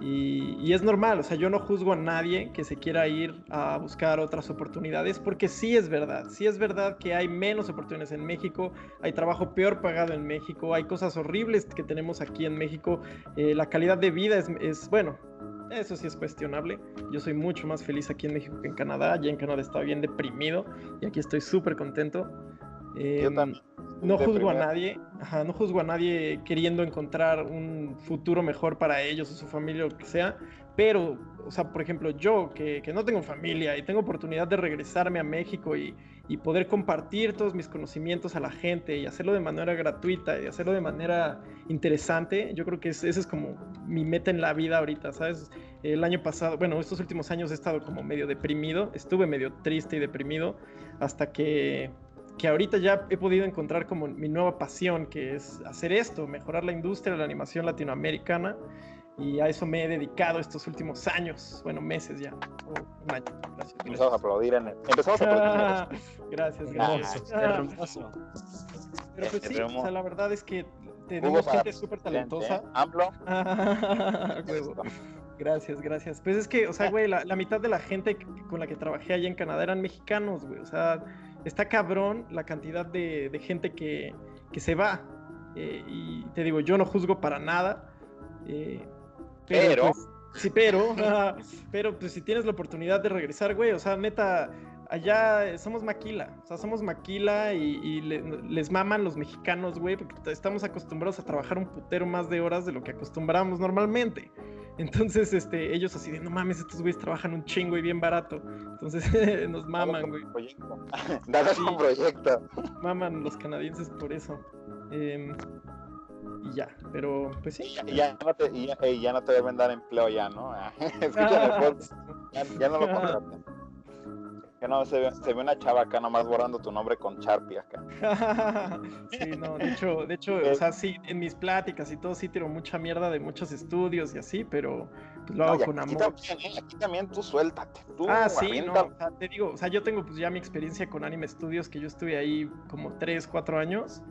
Y, es normal, o sea, yo no juzgo a nadie que se quiera ir a buscar otras oportunidades, porque sí es verdad, sí es verdad que hay menos oportunidades en México, hay trabajo peor pagado en México, hay cosas horribles que tenemos aquí en México, eh, la calidad de vida es, es, bueno, eso sí es cuestionable. Yo soy mucho más feliz aquí en México que en Canadá. Ya en Canadá estaba bien deprimido y aquí estoy súper contento. Yo em, también. No juzgo a nadie, ajá, no juzgo a nadie queriendo encontrar un futuro mejor para ellos o su familia o lo que sea, pero, o sea, por ejemplo, yo que, que no tengo familia y tengo oportunidad de regresarme a México y, y, poder compartir todos mis conocimientos a la gente y hacerlo de manera gratuita y hacerlo de manera interesante, yo creo que ese es como mi meta en la vida ahorita, ¿sabes? El año pasado, bueno, estos últimos años he estado como medio deprimido, estuve medio triste y deprimido hasta que que ahorita ya he podido encontrar como mi nueva pasión, que es hacer esto, mejorar la industria de la animación latinoamericana y a eso me he dedicado estos últimos años, bueno, meses ya, un año. Gracias. Empezamos a aplaudir en el... Empezamos a aplaudir. <laughs> gracias, gracias. Hermoso. Pero pues sí, o sea, la verdad es que tenemos gente súper talentosa. Amplo. Gracias, gracias. Pues es que, o sea, güey, la, la, mitad de la gente con la que trabajé allá en Canadá eran mexicanos, güey. O sea, está cabrón la cantidad de, de gente que, que, se va. Eh, y te digo, yo no juzgo para nada. Eh, pero, pues, sí, pero, <laughs> pero pues si tienes la oportunidad de regresar, güey, o sea, neta, allá somos maquila, o sea, somos maquila y, les maman los mexicanos, güey, porque estamos acostumbrados a trabajar un putero más de horas de lo que acostumbramos normalmente. Entonces, este, ellos así de, no mames, estos güeyes trabajan un chingo y bien barato. Entonces, <laughs> nos maman, güey. <laughs> Dale un proyecto. Maman los canadienses por eso. Eh, y ya, pero pues sí. Y ya, no, te, ya, no te deben dar empleo ya, ¿no? <laughs> Escúchame, ya, ya no lo contraten. Que no, se ve, se ve, una chava acá nomás borrando tu nombre con Sharpie acá. <laughs> sí, no, de hecho, de hecho, o sea, sí, en mis pláticas y todo sí tiro mucha mierda de muchos estudios y así, pero pues, lo hago con amor. También, ¿eh? Aquí también tú suéltate, tú Ah, sí, no, o sea, te digo, o sea, yo tengo pues ya mi experiencia con Anime Studios, que yo estuve ahí como 3, 4 años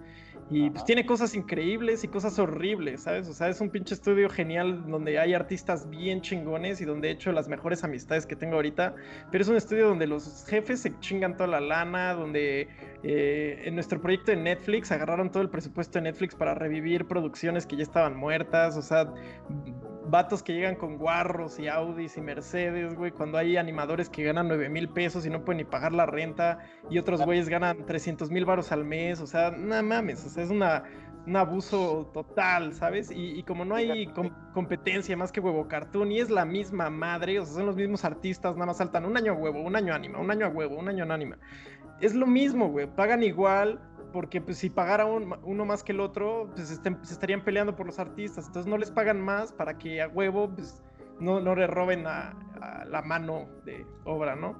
Y pues tiene cosas increíbles y cosas horribles, ¿sabes? O sea, es un pinche estudio genial donde hay artistas bien chingones y donde he hecho las mejores amistades que tengo ahorita. Pero es un estudio donde los jefes se chingan toda la lana, donde eh, en nuestro proyecto de Netflix agarraron todo el presupuesto de Netflix para revivir producciones que ya estaban muertas. O sea, vatos que llegan con guarros y Audis y Mercedes, güey, cuando hay animadores que ganan 9 mil pesos y no pueden ni pagar la renta y otros güeyes ganan 300 mil baros al mes, o sea, nada mames, o sea, es una, un abuso total, ¿sabes? Y, como no hay competencia más que huevo cartoon y es la misma madre, o sea, son los mismos artistas, nada más saltan un año a huevo, un año anima, un año a huevo, un año en anima. Es lo mismo, güey, pagan igual, porque pues, si pagara uno más que el otro, pues se estarían peleando por los artistas. Entonces no les pagan más para que a huevo pues, no, no le roben a, la mano de obra, ¿no?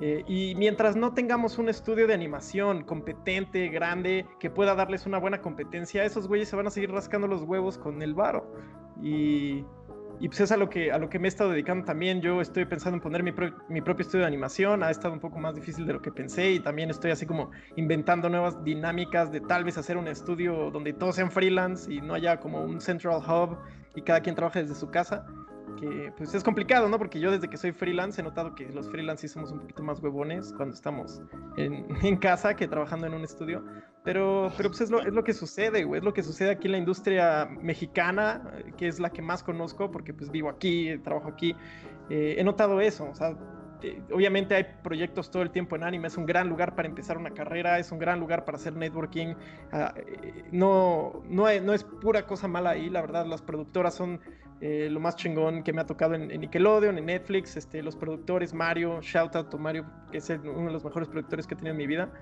Eh, y mientras no tengamos un estudio de animación competente, grande, que pueda darles una buena competencia, esos güeyes se van a seguir rascando los huevos con el varo. Y y pues es a lo que, a lo que me he estado dedicando también. Yo estoy pensando en poner mi, mi, propio estudio de animación. Ha estado un poco más difícil de lo que pensé y también estoy así como inventando nuevas dinámicas de tal vez hacer un estudio donde todos sean freelance y no haya como un central hub y cada quien trabaje desde su casa que pues es complicado, ¿no? Porque yo desde que soy freelance he notado que los freelance sí somos un poquito más huevones cuando estamos en, <laughs> en casa que trabajando en un estudio. Pero, pero pues es lo, es lo que sucede, güey. Es lo que sucede aquí en la industria mexicana, que es la que más conozco porque pues vivo aquí, trabajo aquí. Eh, he notado eso, eh, obviamente hay proyectos todo el tiempo en anime, es un gran lugar para empezar una carrera, es un gran lugar para hacer networking. Ah, eh, no, no, no es pura cosa mala ahí, la verdad, las productoras son lo más chingón que me ha tocado en, Nickelodeon, en Netflix, este, los productores, Mario, shout out to Mario, que es uno de los mejores productores que he tenido en mi vida.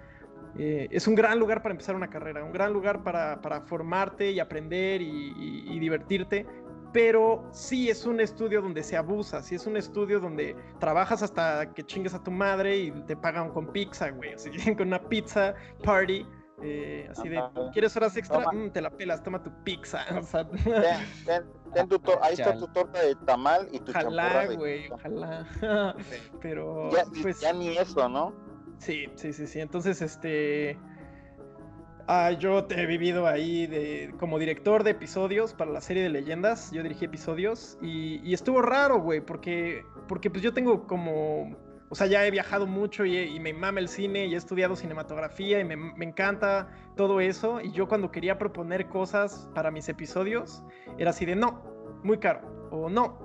Eh, es un gran lugar para empezar una carrera, un gran lugar para, para formarte y aprender y, divertirte, pero sí es un estudio donde se abusa, sí es un estudio donde trabajas hasta que chingues a tu madre y te pagan con pizza, güey, o sea, <laughs> con una pizza party eh, así de, ¿quieres horas extra? Mm, te la pelas, toma tu pizza. <laughs> O sea, ten, tu ahí está tu torta de tamal y tu Ojalá, güey, ojalá. <laughs> Pero, ya, pues, ya ni eso, ¿no? Sí, sí, sí, sí. Entonces, este... Ah, yo te he vivido ahí de, como director de episodios para la serie de leyendas. Yo dirigí episodios y, y estuvo raro, güey, porque, porque pues yo tengo como o sea, ya he viajado mucho y, me mama el cine y he estudiado cinematografía y me, encanta todo eso. Y yo cuando quería proponer cosas para mis episodios, era así de no, muy caro. O no,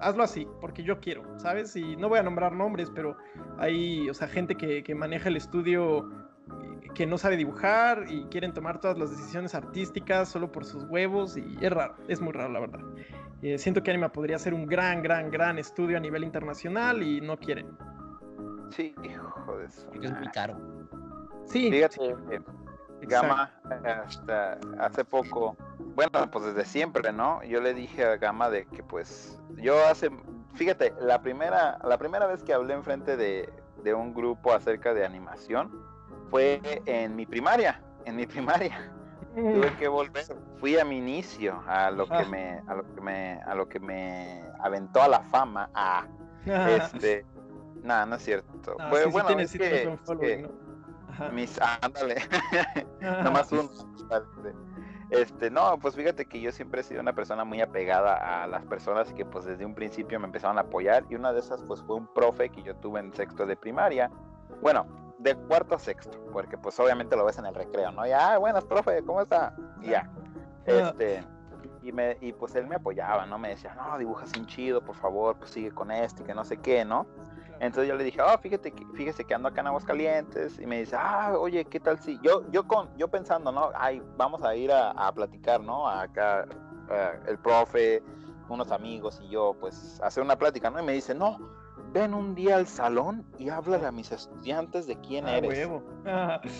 hazlo así, porque yo quiero, ¿sabes? Y no voy a nombrar nombres, pero hay, o sea, gente que, maneja el estudio que no sabe dibujar y quieren tomar todas las decisiones artísticas solo por sus huevos y es raro, es muy raro la verdad. Eh, siento que Anima podría ser un gran, gran, gran estudio a nivel internacional y no quieren. Sí, hijo de eso. es muy caro. Sí. Fíjate, Gama, hasta hace poco, bueno, pues desde siempre, ¿no? Yo le dije a Gama de que pues yo hace, fíjate, la primera, la primera vez que hablé enfrente de, de un grupo acerca de animación fue en mi primaria, en mi primaria. Tuve que volver, fui a mi inicio, a lo que ah. me, a lo que me, a lo que me aventó a la fama, a <laughs> este Nada, no es cierto. Ah, pues, bueno, es que, mis, ándale, nomás un, este, no, pues fíjate que yo siempre he sido una persona muy apegada a las personas que pues desde un principio me empezaron a apoyar y una de esas pues fue un profe que yo tuve en sexto de primaria, bueno, de cuarto a sexto, porque pues obviamente lo ves en el recreo, ¿no? Ya, ah, buenas, profe, ¿cómo está? Y ya, este, y, me, y pues él me apoyaba, ¿no? Me decía, no, dibujas sin chido, por favor, pues sigue con este, que no sé qué, ¿no? Entonces yo le dije, oh, fíjate, fíjese que ando acá en Aguascalientes. Y me dice, ah, oye, ¿qué tal si? Yo, yo, con, yo pensando, ¿no? Ay, vamos a ir a, platicar, ¿no? Acá eh, el profe, unos amigos y yo, pues, hacer una plática, ¿no? Y me dice, no, ven un día al salón y háblale a mis estudiantes de quién ah, eres. Huevo.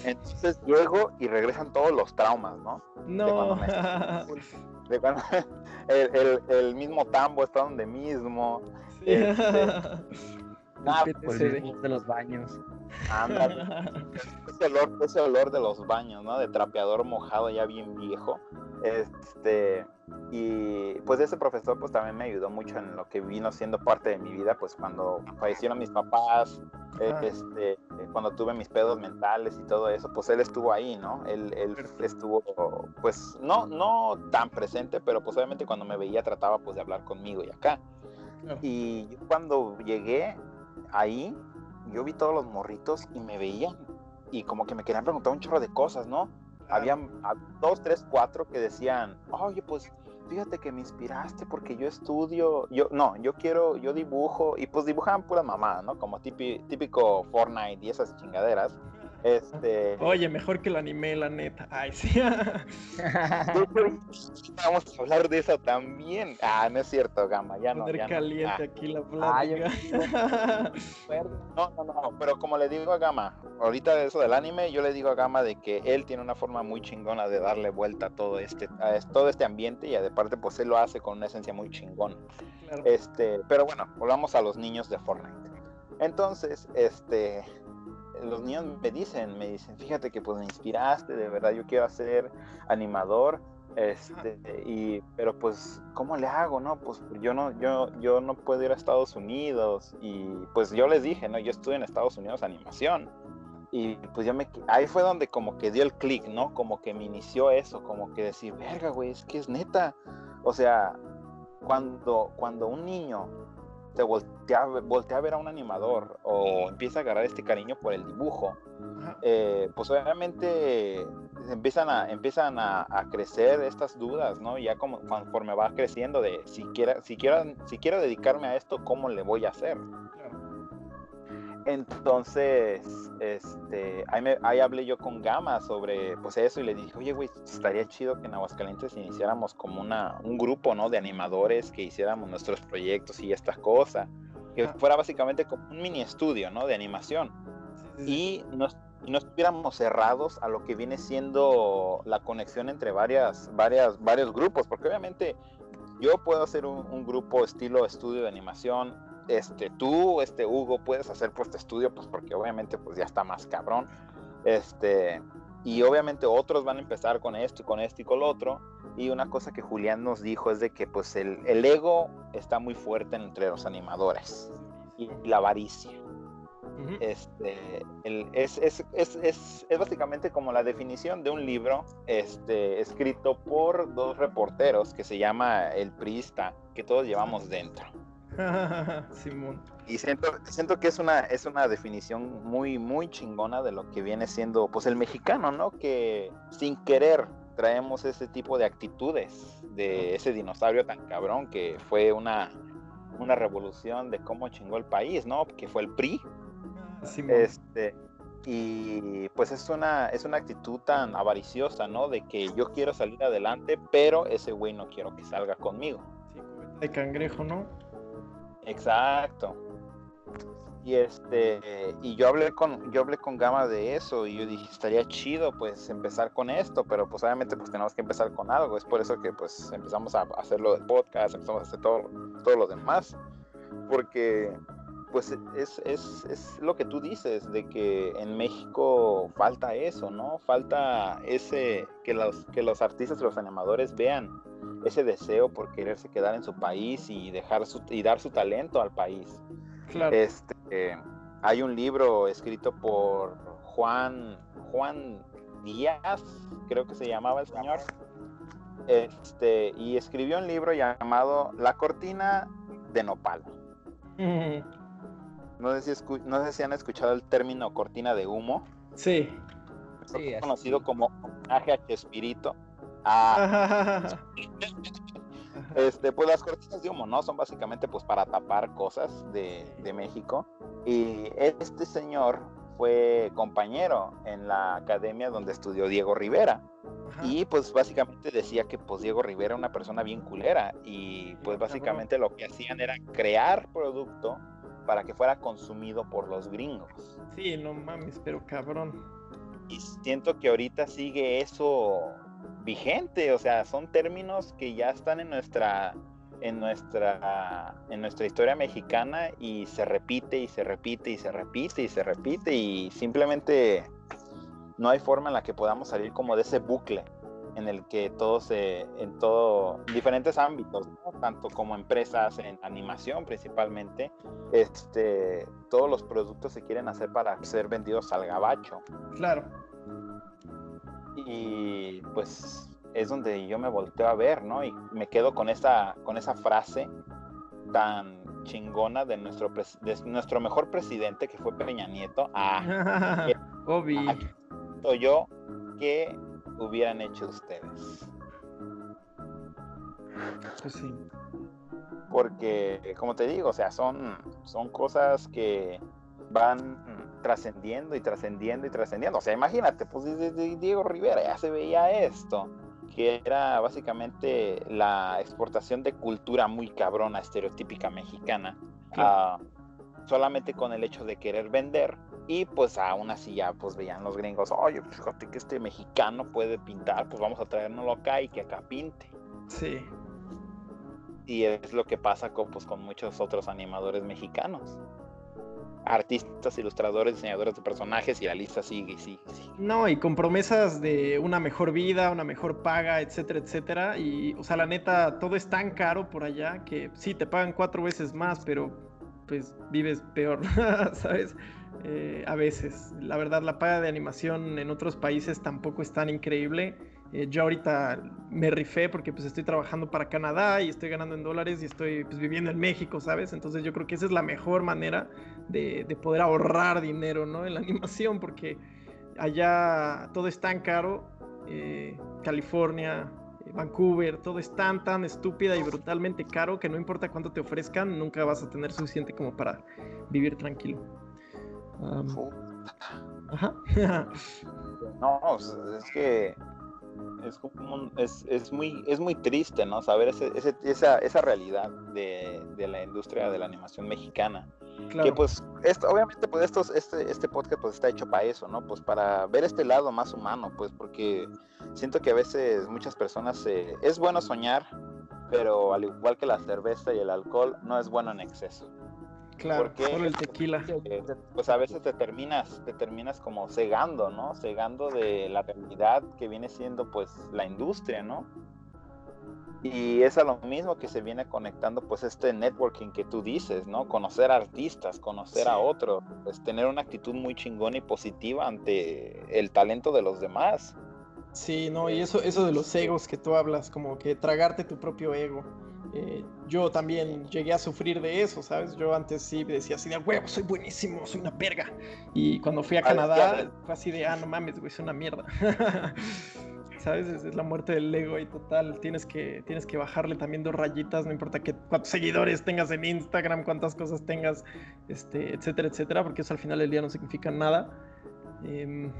Entonces llego y regresan todos los traumas, ¿no? No. De cuando <laughs> <laughs> el, el, mismo tambo está donde mismo. Este, <laughs> Ah, de los baños. <laughs> ese, olor, ese olor de los baños, ¿no? De trapeador mojado ya bien viejo. Este, y pues ese profesor pues también me ayudó mucho en lo que vino siendo parte de mi vida, pues cuando fallecieron mis papás, este, cuando tuve mis pedos mentales y todo eso, pues él estuvo ahí, ¿no? Él, él estuvo, pues, no, no tan presente, pero pues obviamente cuando me veía trataba pues de hablar conmigo y acá. Y cuando llegué ahí, yo vi todos los morritos y me veían y como que me querían preguntar un chorro de cosas, ¿no? Habían dos, tres, cuatro que decían, oye, pues fíjate que me inspiraste porque yo estudio, yo, no, yo quiero, yo dibujo, y pues dibujaban pura mamá, ¿no? Como típico Fortnite y esas chingaderas. Este... Oye, mejor que el anime, la neta. Ay, sí. <laughs> <laughs> Vamos a hablar de eso también. Ah, no es cierto, Gama, ya no. Poner ya caliente no. Ah. aquí la plática. <laughs> no, no, no, pero como le digo a Gama, ahorita de eso del anime, yo le digo a Gama de que él tiene una forma muy chingona de darle vuelta a todo este, a todo este ambiente y aparte pues él lo hace con una esencia muy chingona. Claro. Este, pero bueno, volvamos a los niños de Fortnite. Entonces, este, los niños me dicen, me dicen, fíjate que pues me inspiraste, de verdad yo quiero ser animador, este, y, pero pues, ¿cómo le hago, no? Pues yo no, yo, yo no puedo ir a Estados Unidos, y pues yo les dije, no, yo estuve en Estados Unidos animación, y pues yo me, ahí fue donde como que dio el clic, ¿no? Como que me inició eso, como que decir, verga, güey, es que es neta, o sea, cuando, cuando un niño te voltea, voltea a ver a un animador o empieza a agarrar este cariño por el dibujo, eh, pues obviamente empiezan a, empiezan a, a, crecer estas dudas, ¿no? Ya como conforme va creciendo de si, quiera, si, quiero, si quiero dedicarme a esto, ¿cómo le voy a hacer? Entonces, este, ahí, me, ahí, hablé yo con Gama sobre pues eso y le dije, oye, güey, estaría chido que en Aguascalientes iniciáramos como una, un grupo, ¿no? De animadores que hiciéramos nuestros proyectos y estas cosas. Que ah. fuera básicamente como un mini estudio, ¿no? De animación. Sí, sí. Y no, no estuviéramos cerrados a lo que viene siendo la conexión entre varias, varias, varios grupos, porque obviamente yo puedo hacer un, un grupo estilo estudio de animación, este, tú, este, Hugo, puedes hacer pues tu estudio, pues porque obviamente pues ya está más cabrón, este, y obviamente otros van a empezar con esto y con esto y con lo otro, y una cosa que Julián nos dijo es de que pues el, el ego está muy fuerte entre los animadores, y la avaricia. Uh -huh. Este, el, es, es, es, es, básicamente como la definición de un libro este, escrito por dos reporteros que se llama El Priista, que todos llevamos dentro. <laughs> Simón. Y siento, siento que es una, es una definición muy, muy chingona de lo que viene siendo pues el mexicano, ¿no? Que sin querer traemos ese tipo de actitudes de ese dinosaurio tan cabrón que fue una, una revolución de cómo chingó el país, ¿no? Que fue el PRI. Simón. Este, y pues es una, es una actitud tan avariciosa, ¿no? De que yo quiero salir adelante, pero ese güey no quiero que salga conmigo. Sí, de cangrejo, ¿no? Exacto. Y este, y yo hablé con, yo hablé con Gama de eso, y yo dije, estaría chido pues empezar con esto, pero pues obviamente pues tenemos que empezar con algo. Es por eso que pues empezamos a hacerlo del podcast, empezamos a hacer todo, todo lo demás. Porque pues es, es, es, lo que tú dices, de que en México falta eso, ¿no? Falta ese, que los, que los artistas, los animadores vean ese deseo por quererse quedar en su país y dejar su, y dar su talento al país. Claro. Este, eh, hay un libro escrito por Juan, Juan Díaz, creo que se llamaba el señor, este, y escribió un libro llamado La cortina de nopal. No sé, si escu- no sé si han escuchado el término cortina de humo, Sí. Sí, conocido como homenaje a Chespirito. Ah, <laughs> este, pues las cortinas de humo, ¿no? Son básicamente pues para tapar cosas de, de México. Y este señor fue compañero en la academia donde estudió Diego Rivera. Ajá. Y pues básicamente decía que pues Diego Rivera era una persona bien culera. Y pues básicamente lo que hacían era crear producto para que fuera consumido por los gringos. Sí, no mames, pero cabrón. Y siento que ahorita sigue eso vigente, o sea, son términos que ya están en nuestra en nuestra en nuestra historia mexicana y se repite y se repite y se repite y se repite y simplemente no hay forma en la que podamos salir como de ese bucle en el que todos, en todo, diferentes ámbitos, tanto como empresas en animación principalmente, este, todos los productos se quieren hacer para ser vendidos al gabacho. Claro. Y pues es donde yo me volteo a ver, ¿no? Y me quedo con esa, con esa frase tan chingona de nuestro, de nuestro mejor presidente, que fue Peña Nieto. Ah, <laughs> Obi. yo, ¿qué hubieran hecho ustedes? Pues sí. Porque, como te digo, o sea, son, son cosas que van trascendiendo y trascendiendo y trascendiendo. O sea, imagínate, pues Diego Rivera ya se veía esto que era básicamente la exportación de cultura muy cabrona, estereotípica mexicana, ah, solamente con el hecho de querer vender. Y pues aún así ya pues veían los gringos, oye, pues, fíjate que este mexicano puede pintar, pues vamos a traernoslo acá y que acá pinte. Sí. Y es lo que pasa con, pues, con muchos otros animadores mexicanos artistas, ilustradores, diseñadores de personajes y la lista sigue y sigue, No, y con promesas de una mejor vida, una mejor paga, etcétera, etcétera. Y, o sea, la neta, todo es tan caro por allá que sí, te pagan cuatro veces más, pero pues vives peor, <laughs> ¿sabes? Eh, a veces. La verdad, la paga de animación en otros países tampoco es tan increíble. Eh, yo ahorita me rifé porque pues estoy trabajando para Canadá y estoy ganando en dólares y estoy pues, viviendo en México, ¿sabes? Entonces yo creo que esa es la mejor manera de, poder ahorrar dinero, ¿no? En la <laughs> animación porque allá todo es tan caro, eh, California, eh, Vancouver, todo es tan, tan estúpida y brutalmente caro que no importa cuánto te ofrezcan, nunca vas a tener suficiente como para vivir tranquilo. ajá. <laughs> no, es que es, como, es, es, muy, es muy triste, ¿no? Saber ese, esa, esa realidad de, de, la industria de la animación mexicana. Que pues, esto, obviamente, pues estos, este, este podcast pues está hecho para eso, ¿no? Pues para ver este lado más humano, pues porque siento que a veces muchas personas, es bueno soñar, pero al igual que la cerveza y el alcohol, no es bueno en exceso. Claro, por el tequila. pues a veces te terminas, te terminas como cegando, ¿no? Cegando de la realidad que viene siendo pues la industria, ¿no? Y es a lo mismo que se viene conectando pues este networking que tú dices, ¿no? Conocer artistas, conocer a otros, pues tener una actitud muy chingona y positiva ante el talento de los demás. Sí, no, y eso, eso de los egos que tú hablas, como que tragarte tu propio ego. Eh, yo también llegué a sufrir de eso, ¿sabes? Yo antes sí decía así de huevo, soy buenísimo, soy una verga. Y cuando fui a Canadá, fue así de, ah, no mames, güey, soy una mierda. <laughs> ¿Sabes? Es, la muerte del ego y total. Tienes que, tienes que bajarle también dos rayitas, no importa qué, cuántos seguidores tengas en Instagram, cuántas cosas tengas, este, etcétera, etcétera, porque eso al final del día no significa nada. Em,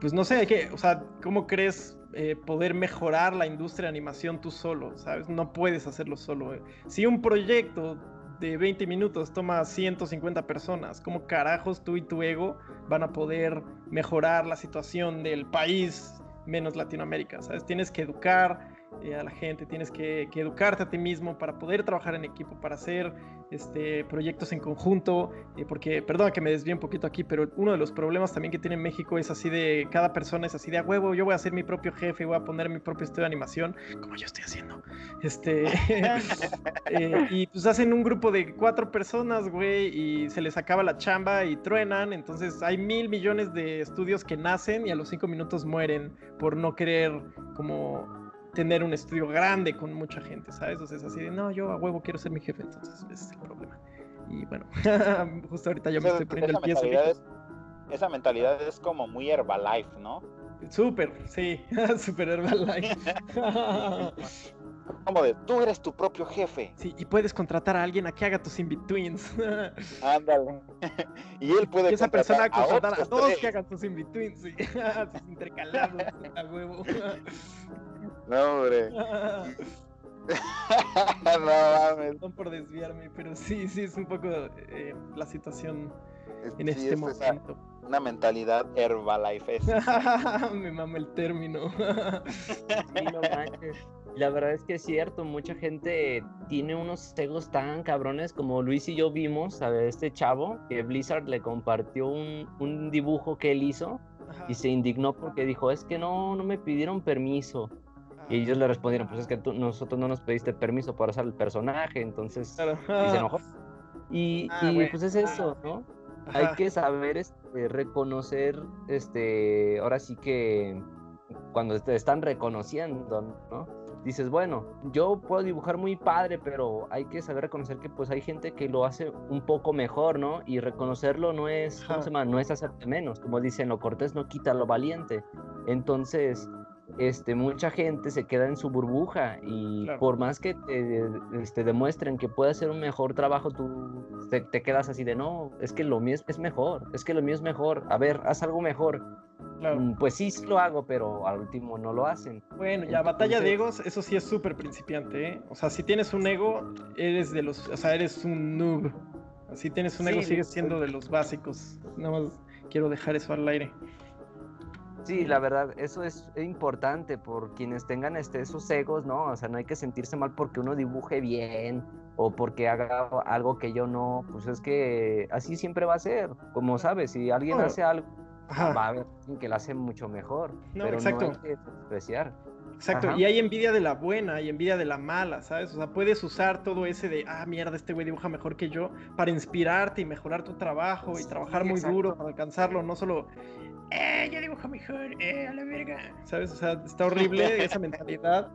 pues no sé, ¿qué? O sea, ¿cómo crees eh, poder mejorar la industria de animación tú solo, ¿sabes? No puedes hacerlo solo. Eh. Si un proyecto de 20 minutos toma 150 personas, ¿cómo carajos tú y tu ego van a poder mejorar la situación del país menos Latinoamérica? ¿Sabes? Tienes que educar eh, a la gente, tienes que, que, educarte a ti mismo para poder trabajar en equipo, para hacer este, proyectos en conjunto, eh, porque, perdona que me desvíe un poquito aquí, pero uno de los problemas también que tiene México es así de, cada persona es así de, a huevo, yo voy a ser mi propio jefe, voy a poner mi propio estudio de animación, como yo estoy haciendo. Este, <laughs> eh, y pues hacen un grupo de cuatro personas, güey, y se les acaba la chamba y truenan, entonces hay mil millones de estudios que nacen y a los cinco minutos mueren por no querer como tener un estudio grande con mucha gente, ¿sabes? O sea, es así de, no, yo a huevo quiero ser mi jefe, entonces ese es el problema. Y bueno, <laughs> justo ahorita yo me estoy poniendo el pie. Es, esa mentalidad es como muy Herbalife, ¿no? Súper, sí, <laughs> súper Herbalife. <laughs> como de, tú eres tu propio jefe. Sí, y puedes contratar a alguien a que haga tus in-betweens. Ándale. y él puede y esa persona contratar a, todos que hagan tus in-betweens, sí. sus intercalados, a huevo. No, hombre. <laughs> <laughs> no mames. No por desviarme, pero sí, sí, es un poco eh, la situación en este momento. Una mentalidad Herbalife. <laughs> Me mama el término. La verdad es que es cierto, mucha gente tiene unos egos tan cabrones como Luis y yo vimos a este chavo que Blizzard le compartió un, un dibujo que él hizo y se indignó porque dijo, es que no, no me pidieron permiso. Y ellos le respondieron, pues es que tú, nosotros no nos pediste permiso para usar el personaje, entonces y se enojó. Y, Ah, y, bueno. pues es eso, ¿no? Hay Ajá. que saber este, reconocer, este, ahora sí que cuando te están reconociendo, ¿no? Dices, bueno, yo puedo dibujar muy padre, pero hay que saber reconocer que pues hay gente que lo hace un poco mejor, ¿no? Y reconocerlo no es, ¿cómo se llama? No es hacerte menos, como dicen, lo cortés no quita lo valiente. Entonces, este, mucha gente se queda en su burbuja y Claro. por más que te este, demuestren que puede hacer un mejor trabajo, tú te, te quedas así de, no, es que lo mío es, es mejor, es que lo mío es mejor, a ver, haz algo mejor. Claro. Mm, Pues sí, lo hago, pero al último no lo hacen. Bueno, ya batalla de Entonces- egos, eso sí es súper principiante, ¿eh? O sea, si tienes un ego, eres de los, o sea, eres un noob. Si tienes un ego, Sí, sigues siendo de los básicos. Nada más quiero dejar eso al aire. Sí, la verdad, eso es importante por quienes tengan este, esos egos, ¿no? O sea, no hay que sentirse mal porque uno dibuje bien o porque haga algo que yo no, pues es que así siempre va a ser. Como sabes, si alguien No. hace algo, Ajá. va a haber alguien que lo hace mucho mejor. No, pero exacto. no hay que despreciar. Exacto, Ajá. y hay envidia de la buena y envidia de la mala, ¿sabes? O sea, puedes usar todo ese de, ah, mierda, este güey dibuja mejor que yo, para inspirarte y mejorar tu trabajo y Sí, trabajar muy exacto. duro para alcanzarlo, no solo, eh, yo dibujo mejor, eh, a la verga, ¿sabes? O sea, está horrible <laughs> esa mentalidad.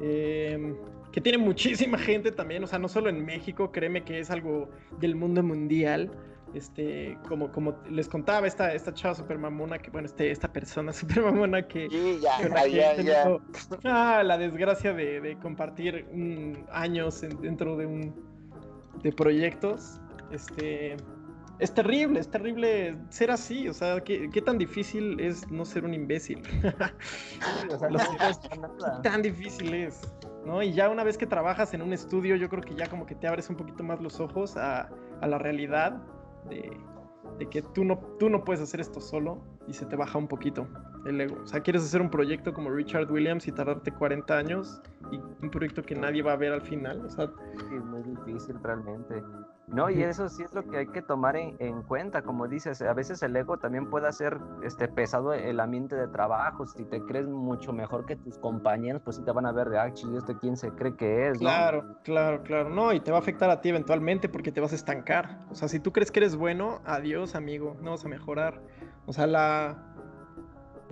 eh, que tiene muchísima gente también, o sea, no solo en México, créeme que es algo del mundo mundial. Este, como, como les contaba, esta, esta chava super mamona, que bueno, este, esta persona <laughs> super mamona que, Sí, ya, ya, ya. tenido, ah, la desgracia de, de compartir mm, años en- dentro de un de proyectos. Este es terrible, es terrible ser así. O sea, ¿qué, qué tan difícil es no ser un imbécil? <laughs> Sí, o sea, Lo no sé. cuesta nada. tan difícil es. ¿no? Y ya una vez que trabajas en un estudio, yo creo que ya como que te abres un poquito más los ojos a, a la realidad de, de que tú no, tú no puedes hacer esto solo y se te baja un poquito el ego. O sea, quieres hacer un proyecto como Richard Williams y tardarte 40 años y un proyecto que nadie va a ver al final. O sea, es muy difícil realmente. No, y eso sí es lo que hay que tomar en, en cuenta, como dices, a veces el ego también puede hacer este, pesado el ambiente de trabajo, si te crees mucho mejor que tus compañeros, pues sí te van a ver de, ah, chis, ¿este quién se cree que es? ¿no?". Claro, claro, claro. No, y te va a afectar a ti eventualmente porque te vas a estancar. O sea, si tú crees que eres bueno, adiós, amigo, no vas a mejorar. O sea, la...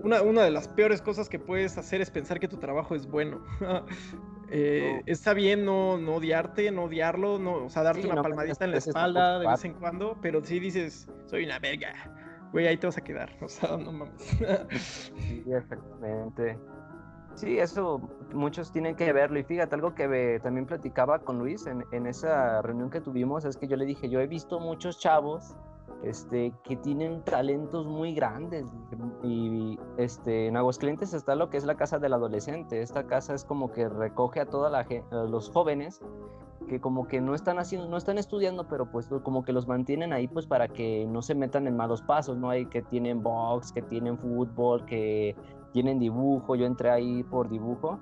Una, una de las peores cosas que puedes hacer es pensar que tu trabajo es bueno. <laughs> Eh, No. Está bien no, no odiarte, no odiarlo, no, o sea, darte Sí, una no palmadita en la espalda de vez en cuando, pero si dices, soy una verga, güey, ahí te vas a quedar. <laughs> O sea, no mames. Sí, efectivamente. Sí, eso muchos tienen que verlo. Y fíjate, algo que también platicaba con Luis en, en esa reunión que tuvimos es que yo le dije, yo he visto muchos chavos este, que tienen talentos muy grandes. Y este, en Aguascalientes está lo que es la casa del adolescente. Esta casa es como que recoge a a los jóvenes que como que no están haciendo, no están estudiando, pero pues como que los mantienen ahí pues para que no se metan en malos pasos, ¿no? Hay que tienen box, que tienen fútbol, que tienen dibujo, yo entré ahí por dibujo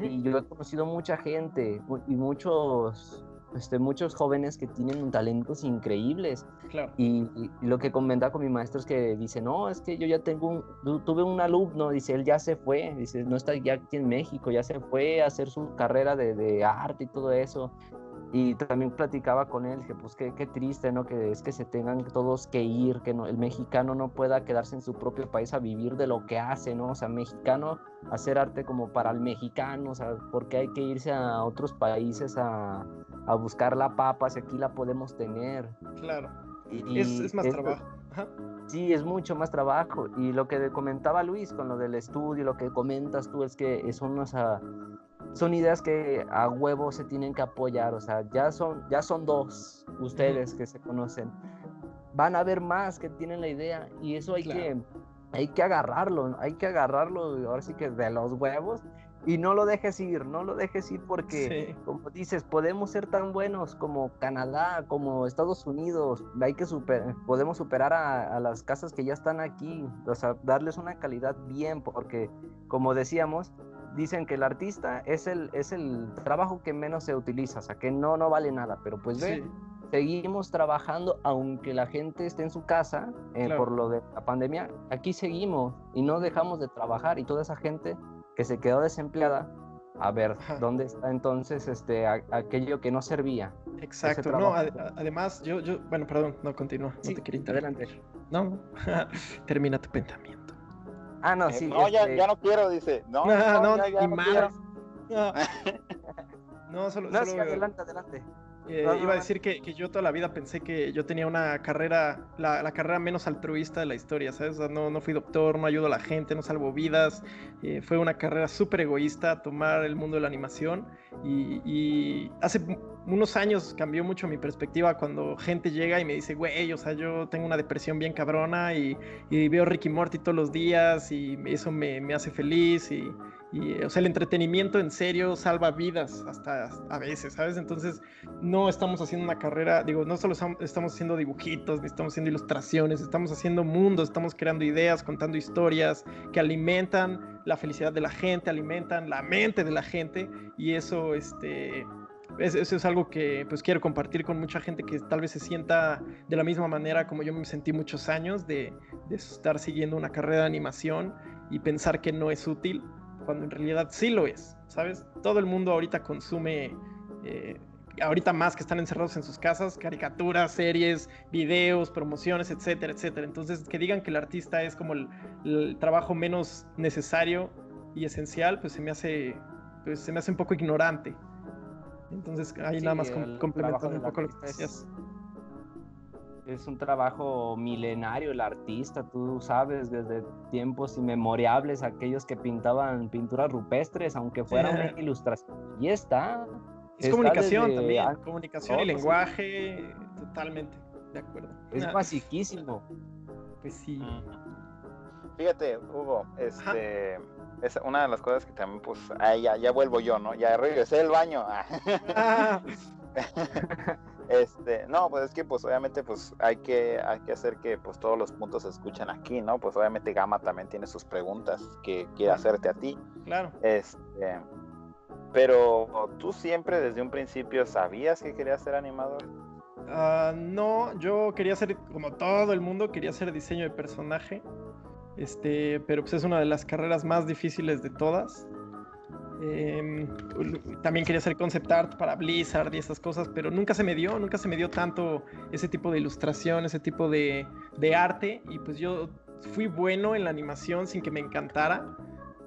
y yo he conocido mucha gente y muchos, este, muchos jóvenes que tienen talentos increíbles claro. y, y- y lo que comentaba con mi maestro es que dice, no, es que yo ya tengo un, tu- tuve un alumno, dice, él ya se fue, dice, no está ya aquí en México, ya se fue a hacer su carrera de, de arte y todo eso. Y también platicaba con él, que pues qué, qué triste, ¿no? Que es que se tengan todos que ir, que no, el mexicano no pueda quedarse en su propio país a vivir de lo que hace, ¿no? O sea, mexicano, hacer arte como para el mexicano, o sea, porque hay que irse a otros países a, a buscar la papa si aquí la podemos tener. Claro. Y Es, es más trabajo. Ajá. Sí, es mucho más trabajo. Y lo que comentaba Luis con lo del estudio, lo que comentas tú es que son unas, ah, son ideas que a huevo se tienen que apoyar. O sea, ya son, ya son dos ustedes que se conocen. Van a haber más que tienen la idea y eso hay Claro. que hay que agarrarlo, hay que agarrarlo ahora sí que de los huevos y no lo dejes ir, no lo dejes ir porque Sí. como dices, podemos ser tan buenos como Canadá, como Estados Unidos, hay que super, podemos superar a, a las casas que ya están aquí, o sea, darles una calidad bien, porque como decíamos, dicen que el artista es el, es el trabajo que menos se utiliza, o sea, que no, no vale nada, pero pues ve, Sí. seguimos trabajando aunque la gente esté en su casa eh, Claro. por lo de la pandemia. Aquí seguimos y no dejamos de trabajar y toda esa gente que se quedó desempleada, a ver dónde está entonces este a- aquello que no servía. Exacto, no, ade- además, yo, yo, bueno, perdón, no, continúa, no Sí, te quería interrumpir. adelante. No, <laughs> termina tu pensamiento. Ah, no, Eh, sí. no, ya, este, ya no quiero, dice. No, No, no, no, ya, ya ni no. <laughs> No, solo, no, solo, sí, adelante, adelante. eh, No, no, iba a decir que, que yo toda la vida pensé que yo tenía una carrera, la, la carrera menos altruista de la historia, ¿sabes? O sea, no, no fui doctor, no ayudo a la gente, no salvo vidas. eh, fue una carrera súper egoísta tomar el mundo de la animación. Y, y hace unos años cambió mucho mi perspectiva cuando gente llega y me dice, güey, o sea, yo tengo una depresión bien cabrona y, y veo Ricky Morty todos los días y eso me, me hace feliz y, y, o sea, el entretenimiento en serio salva vidas hasta a veces, ¿sabes? Entonces, no estamos haciendo una carrera, digo, no solo estam- estamos haciendo dibujitos, ni estamos haciendo ilustraciones, estamos haciendo mundos, estamos creando ideas, contando historias que alimentan la felicidad de la gente, alimentan la mente de la gente y eso, este... es- Eso es algo que pues quiero compartir con mucha gente que tal vez se sienta de la misma manera como yo me sentí muchos años de, de estar siguiendo una carrera de animación y pensar que no es útil cuando en realidad sí lo es, ¿sabes? Todo el mundo ahorita consume, eh, ahorita más que están encerrados en sus casas, caricaturas, series, videos, promociones, etcétera, etcétera. Entonces, que digan que el artista es como el, el trabajo menos necesario y esencial, pues se me hace, pues se me hace un poco ignorante. Entonces, ahí Sí, nada más com- complementando un poco lo que es- decías. Es un trabajo milenario el artista, tú sabes, desde tiempos inmemorables, aquellos que pintaban pinturas rupestres, aunque fuera una ilustración. Y está. Es está comunicación desde también, antes comunicación y todo, sí. lenguaje, totalmente, de acuerdo. Es Ah, basiquísimo. Pues sí. Mm. Fíjate, Hugo, este, es una de las cosas que también, pues, ahí ya, ya vuelvo yo, ¿no? Ya regresé del baño. <laughs> Ah, Este, no, pues es que pues obviamente pues hay que, hay que hacer que pues todos los puntos se escuchen aquí, ¿no? Pues obviamente Gama también tiene sus preguntas que quiere hacerte a ti. claro. Este, pero tú siempre desde un principio sabías que querías ser animador. Ah, no, yo quería hacer, como todo el mundo, quería hacer diseño de personaje. Este, pero pues es una de las carreras más difíciles de todas. Em, también quería hacer concept art para Blizzard y esas cosas, pero nunca se me dio, nunca se me dio tanto ese tipo de ilustración, ese tipo de, de arte. Y pues yo fui bueno en la animación sin que me encantara.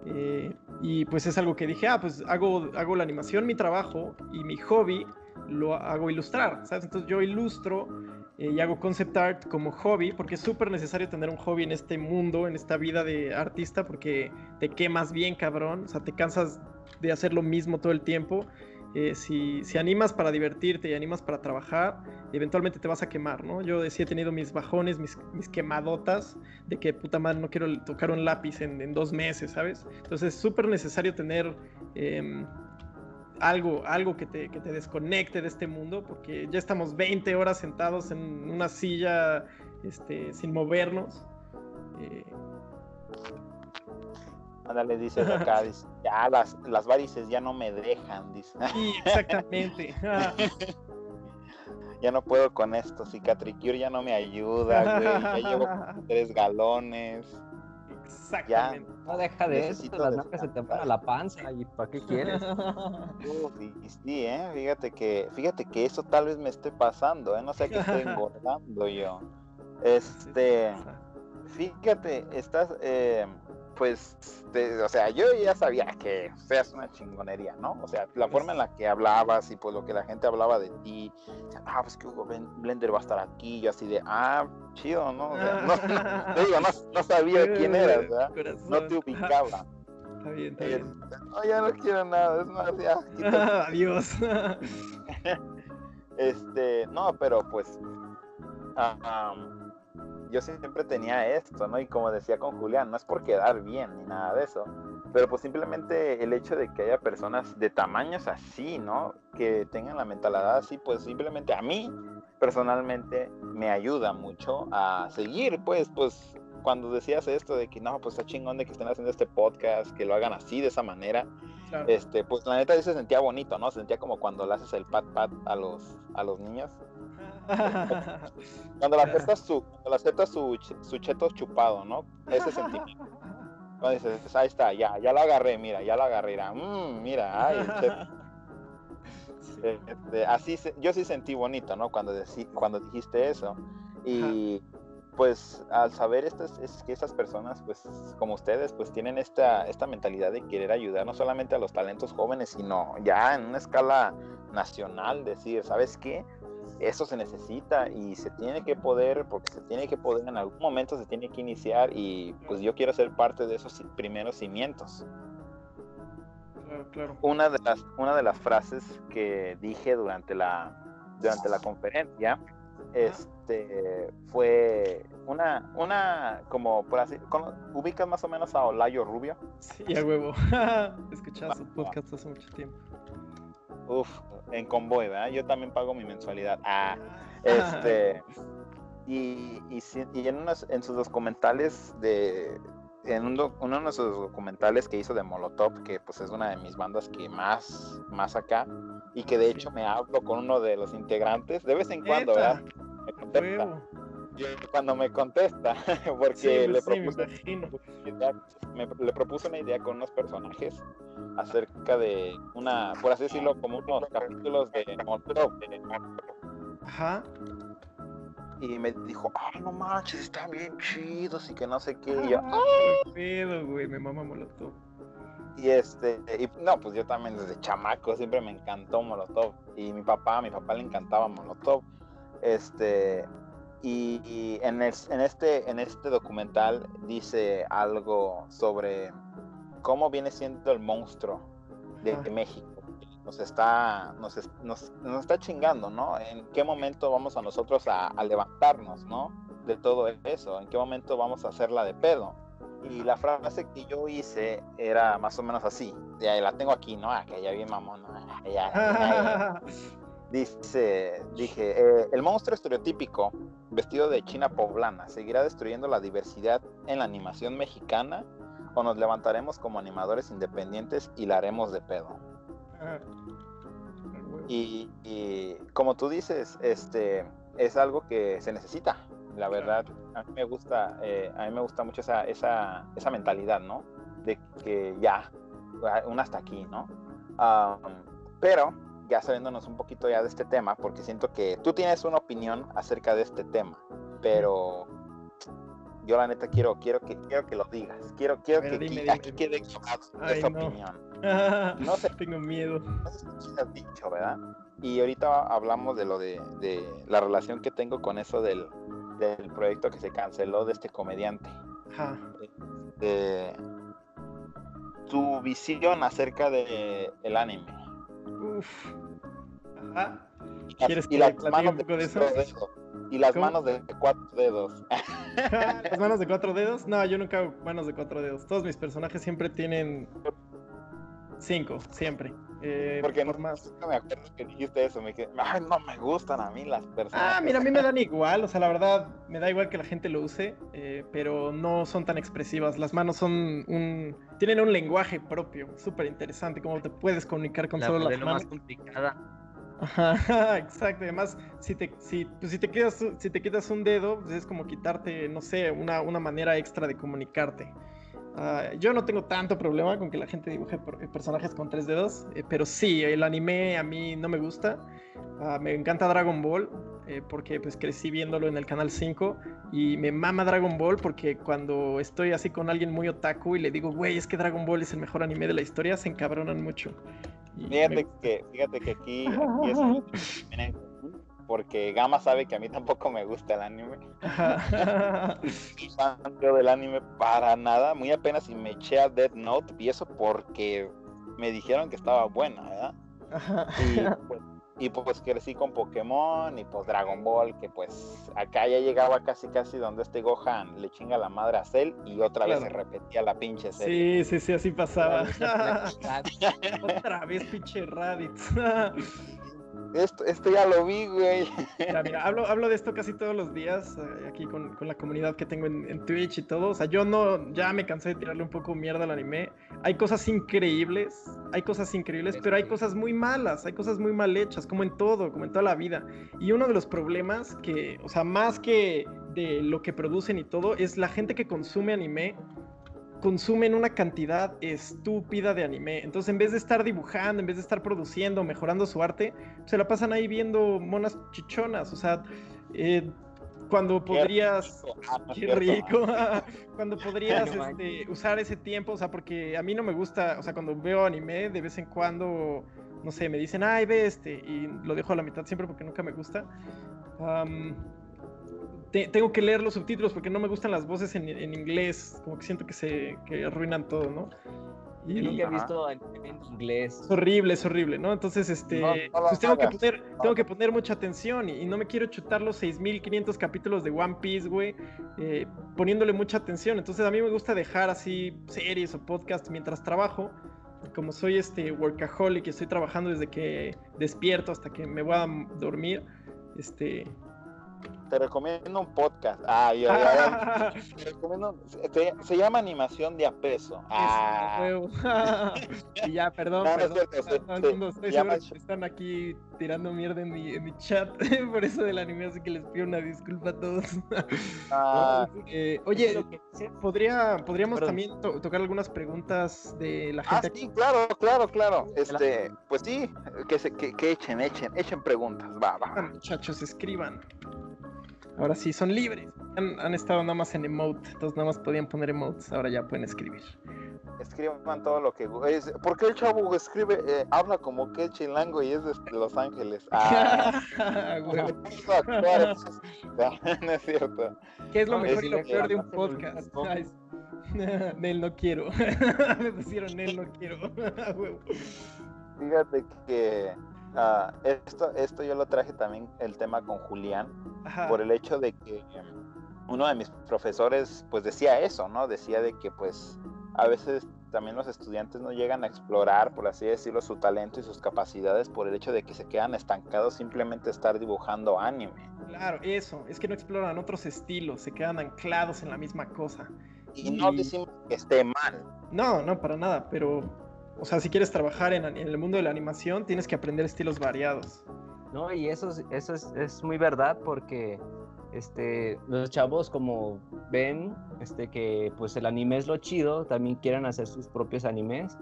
Eh, y pues es algo que dije, ah, pues hago, hago la animación mi trabajo y mi hobby lo hago ilustrar, ¿sabes? Entonces yo ilustro eh, y hago concept art como hobby, porque es súper necesario tener un hobby en este mundo, en esta vida de artista, porque te quemas bien, cabrón, o sea, te cansas de hacer lo mismo todo el tiempo. Eh, si, si animas para divertirte y animas para trabajar, eventualmente te vas a quemar, ¿no? Yo sí he tenido mis bajones, mis, mis quemadotas, de que puta madre no quiero tocar un lápiz en, en dos meses, ¿sabes? Entonces es súper necesario tener em, algo, algo que te, que te desconecte de este mundo, porque ya estamos 20 horas sentados en una silla este, sin movernos. Eh, Ándale, dice acá, dice, <laughs> ya las, las varices ya no me dejan, dice. sí, exactamente. <laughs> ya no puedo con esto, Cicatricure ya no me ayuda, güey, ya llevo <laughs> tres galones. Exactamente. No deja de eso, las nalgas se te van a la panza y ¿para qué quieres? <laughs> Y sí, ¿eh? Fíjate que, fíjate que eso tal vez me esté pasando, ¿eh? No sé que estoy engordando yo. <laughs> Este, fíjate, estás, eh, pues, te- o sea, yo ya sabía que seas una chingonería, ¿no? O sea, la forma en la que hablabas y pues lo que la gente hablaba de ti, ah, pues que Hugo Blender va a estar aquí, yo así de, ah, chido, ¿no? O sea, no, <laughs> te digo, no, no sabía quién eras, ¿verdad? No te ubicaba. Está bien, está Eh, bien. No, ya no quiero nada, es más, ya, <laughs> quítate. Adiós. <laughs> Este, no, pero pues ah, yo siempre tenía esto, ¿no? Y como decía con Julián, no es por quedar bien ni nada de eso, pero pues simplemente el hecho de que haya personas de tamaños así, ¿no? Que tengan la mentalidad así, pues simplemente a mí personalmente me ayuda mucho a seguir, pues, pues cuando decías esto de que no, pues está chingón de que estén haciendo este podcast, que lo hagan así, de esa manera, Claro. este, pues la neta sí se sentía bonito, ¿no? Se sentía como cuando le haces el pat pat a los, a los niños. Cuando la aceptas su, cuando la aceptas su, su cheto chupado, ¿no? Ese sentimiento. Cuando dices, ahí está, ya, ya lo agarré, mira, ya lo agarré, mira, mm, mira, ay, cheto. <laughs> Este, así se- yo sí sentí bonito, ¿no? Cuando, deci- cuando dijiste eso. Y pues al saber estas, es que estas personas, pues como ustedes, pues tienen esta, esta mentalidad de querer ayudar no solamente a los talentos jóvenes, sino ya en una escala nacional, decir, ¿sabes qué? Eso se necesita y se tiene que poder, porque se tiene que poder, en algún momento se tiene que iniciar y pues yo quiero ser parte de esos primeros cimientos Claro, claro. una de las una de las frases que dije durante la durante la conferencia este fue una una como por así ubicas más o menos a Olayo Rubio Sí, a huevo. <laughs> Escuchaba su podcast hace mucho tiempo. Uf, en convoy verdad yo también pago mi mensualidad. Ah este y, y, en unos en sus documentales de en un uno de sus documentales que hizo de Molotov que pues es una de mis bandas que más más acá y que de hecho me hablo con uno de los integrantes de vez en cuando ¿verdad? Me contesta. Yo- cuando me contesta <laughs> porque Sí, le sí, me propuse idea- me- le propuse una idea con unos personajes acerca de una por así decirlo como unos capítulos de Molotov Ajá. y me dijo, ah, no manches, están bien chidos y que no sé qué. Y, yo, Ah, qué pedo, güey, me mama Molotov. y este, y no, pues yo también desde chamaco siempre me encantó Molotov. Y mi papá, a mi papá le encantaba Molotov. Este, y, y en, el- en, este, en este documental dice algo sobre cómo viene siendo el monstruo de, Ajá. México. Nos está, nos, nos, nos está chingando, ¿no? ¿En qué momento vamos a nosotros a, a levantarnos, ¿no? De todo eso. ¿En qué momento vamos a hacerla de pedo? Y la frase que yo hice era más o menos así. Ya la tengo aquí, ¿no? Ah, que ya bien mamón. ¿no? Ah, ya, ya, ya. Dice, dije, eh, el monstruo estereotípico vestido de china poblana seguirá destruyendo la diversidad en la animación mexicana o nos levantaremos como animadores independientes y la haremos de pedo. Ah. Y, y como tú dices, este es algo que se necesita. La verdad, a mí me gusta, eh, a mí me gusta mucho esa, esa, esa mentalidad, ¿no? De que ya, un hasta aquí, ¿no? Am, pero ya sabiéndonos un poquito ya de este tema, porque siento que tú tienes una opinión acerca de este tema, pero yo la neta quiero, quiero que, quiero que lo digas, quiero, quiero ver, que dime, aquí, dime, aquí dime. quede Ay, esa no. opinión. <laughs> No sé. Tengo miedo. No sé si has dicho, ¿verdad? Y ahorita hablamos de lo de, de la relación que tengo con eso del, del proyecto que se canceló de este comediante. Ajá. De tu visión acerca de el anime. Uf. Ajá. ¿Quieres y que las manos un de poco de eso? dedos. Y las ¿Cómo? manos de cuatro dedos. ¿Las manos de <laughs> cuatro dedos? No, yo nunca hago manos de cuatro dedos. Todos mis personajes siempre tienen cinco, siempre. Eh, Porque por no más. me acuerdo que dijiste eso. Me dije, ay, no me gustan a mí las personas. Ah, mira, a mí me dan igual, o sea, la verdad, me da igual que la gente lo use, eh, pero no son tan expresivas. Las manos son un... tienen un lenguaje propio, súper interesante, cómo te puedes comunicar con La solo las manos. más complicada. Ajá, <laughs> exacto. Además, si te, si, pues, si te, quitas, si te quitas un dedo, pues, es como quitarte, no sé, una, una manera extra de comunicarte. Ah, yo no tengo tanto problema con que la gente dibuje eh, personajes con tres dedos, eh, pero sí, el anime a mí no me gusta. Ah, me encanta Dragon Ball eh, porque pues crecí viéndolo en el canal 5 y me mama Dragon Ball porque cuando estoy así con alguien muy otaku y le digo, güey, es que Dragon Ball es el mejor anime de la historia, se encabronan mucho. Me Fíjate que, fíjate que aquí, aquí es <laughs> porque Gama sabe que a mí tampoco me gusta el anime. Yo <laughs> del anime para nada, muy apenas y me eché a Death Note y eso porque me dijeron que estaba buena, ¿verdad? Y pues, y pues crecí con Pokémon y pues Dragon Ball, que pues acá ya llegaba casi casi donde este Gohan le chinga la madre a Cell y otra vez se repetía la pinche serie. Sí, sí, sí, así pasaba. <laughs> Otra vez, pinche Raditz. <laughs> esto, esto ya lo vi, güey. Mira, mira, hablo, hablo de esto casi todos los días eh, aquí con, con, la comunidad que tengo en, en, Twitch y todo. O sea, yo no, ya me cansé de tirarle un poco mierda al anime. Hay cosas increíbles, hay cosas increíbles, pero hay cosas muy malas, hay cosas muy mal hechas, como en todo, como en toda la vida. Y uno de los problemas que, o sea, más que de lo que producen y todo, es la gente que consume anime consumen una cantidad estúpida de anime. Entonces, en vez de estar dibujando, en vez de estar produciendo, mejorando su arte, se la pasan ahí viendo monas chichonas. O sea, eh, cuando podrías. Qué rico. <laughs> cuando <laughs> podrías este, usar ese tiempo, o sea, porque a mí no me gusta, o sea, cuando veo anime, de vez en cuando, no sé, me dicen, ay, ve este, y lo dejo a la mitad siempre porque nunca me gusta. Um, te, tengo que leer los subtítulos porque no me gustan las voces en, en inglés, como que siento que se que arruinan todo, ¿no? Y, nunca he visto en, en, inglés. Es horrible, es horrible, ¿no? Entonces, este, no, no pues tengo, que poner, tengo que poner mucha atención y, y, no me quiero chutar los 6.500 capítulos de One Piece, güey, eh, poniéndole mucha atención. Entonces, a mí me gusta dejar así series o podcasts mientras trabajo. Como soy este workaholic y estoy trabajando desde que despierto hasta que me voy a dormir, este, te recomiendo un podcast. Ah, <laughs> ya, te recomiendo, se, se, llama Animación de a peso. Ah. <laughs> y ya, perdón, no, perdón. No, cierto, no, no, no estoy seguro que están aquí tirando mierda en mi, en mi chat <laughs> por eso del anime, así que les pido una disculpa a todos. Ah. eh, oye, ¿podría, podríamos perdón. también to tocar algunas preguntas de la gente. Ah, sí, claro, claro, claro. Este, pues sí, que, se, que, que echen, echen, echen preguntas. Va, va. Muchachos, escriban. Ahora sí, son libres. Han, han, estado nada más en emote, entonces nada más podían poner emotes, ahora ya pueden escribir. Escriban todo lo que... ¿Por qué el chavo escribe, eh, habla como que chilango y es de Los Ángeles? <laughs> Ah, <laughs> <laughs> no es cierto. ¿Qué es lo mejor y lo peor de un podcast? Nel no quiero. Me pusieron Nel no quiero. Fíjate que Uh, esto, esto yo lo traje también el tema con Julián, Ajá. por el hecho de que uno de mis profesores pues decía eso, ¿no? Decía de que pues a veces también los estudiantes no llegan a explorar, por así decirlo, su talento y sus capacidades por el hecho de que se quedan estancados simplemente estar dibujando anime. Claro, eso, es que no exploran otros estilos, se quedan anclados en la misma cosa. Y, y... no decimos que esté mal. No, no, para nada, pero o sea, si quieres trabajar en, en, el mundo de la animación, tienes que aprender estilos variados. No, y eso, eso es, es, muy verdad porque este, los chavos como ven este, que pues el anime es lo chido, también quieren hacer sus propios animes.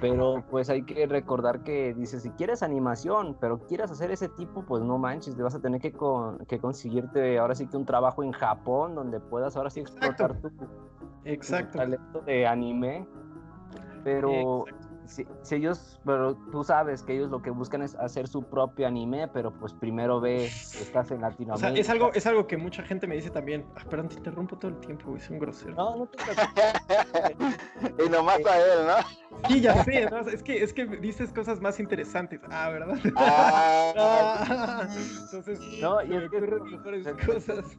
Pero pues hay que recordar que dice, si quieres animación, pero quieres hacer ese tipo, pues no manches, te vas a tener que, con, que conseguirte ahora sí que un trabajo en Japón donde puedas ahora sí explotar tu, Exacto. tu talento de anime pero si, si, ellos, pero tú sabes que ellos lo que buscan es hacer su propio anime, pero pues primero ve estás en Latinoamérica. O sea, es algo, es algo que mucha gente me dice también. Ah, perdón, te interrumpo todo el tiempo, güey, soy un grosero. No, no te <laughs> Y nomás a él, ¿no? Sí, ya sé, ¿no? es, que, es que dices cosas más interesantes. Ah, ¿verdad? Ah, ah, <laughs> entonces, no, y es que mejores cosas.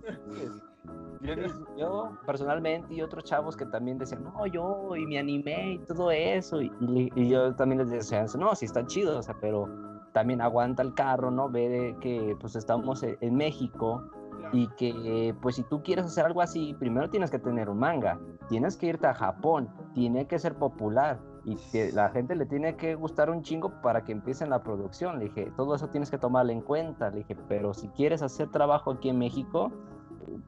Yo, yo, personalmente y otros chavos que también decían, no, yo y mi anime y todo eso, y, y yo también les decía, no, sí está chido, o sea, pero también aguanta el carro, ¿no? Ve de que pues estamos en México y que pues si tú quieres hacer algo así, primero tienes que tener un manga, tienes que irte a Japón, tiene que ser popular y que la gente le tiene que gustar un chingo para que empiecen la producción. Le dije, todo eso tienes que tomarlo en cuenta. Le dije, pero si quieres hacer trabajo aquí en México,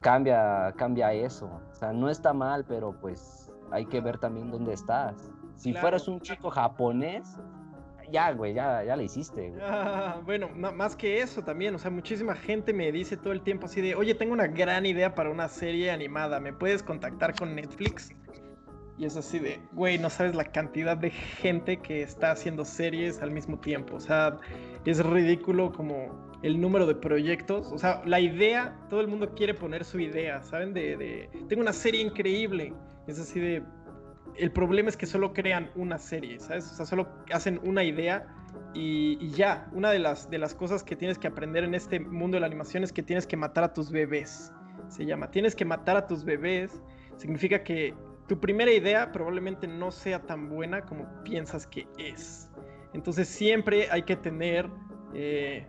cambia, cambia eso. O sea, no está mal, pero pues hay que ver también dónde estás. Si claro. fueras un chico japonés, ya, güey, ya, ya lo hiciste. Güey. Ah, bueno, más que eso también, o sea, muchísima gente me dice todo el tiempo así de, oye, tengo una gran idea para una serie animada, ¿me puedes contactar con Netflix? Y es así de, güey, no sabes la cantidad de gente que está haciendo series al mismo tiempo. O sea, es ridículo como el número de proyectos. O sea, la idea, todo el mundo quiere poner su idea, ¿saben? De, de tengo una serie increíble. Es así de, el problema es que solo crean una serie, ¿sabes? O sea, solo hacen una idea y, ya. Una de las, de las cosas que tienes que aprender en este mundo de la animación es que tienes que matar a tus bebés. Se llama, tienes que matar a tus bebés. Significa que tu primera idea probablemente no sea tan buena como piensas que es. Entonces siempre hay que tener eh,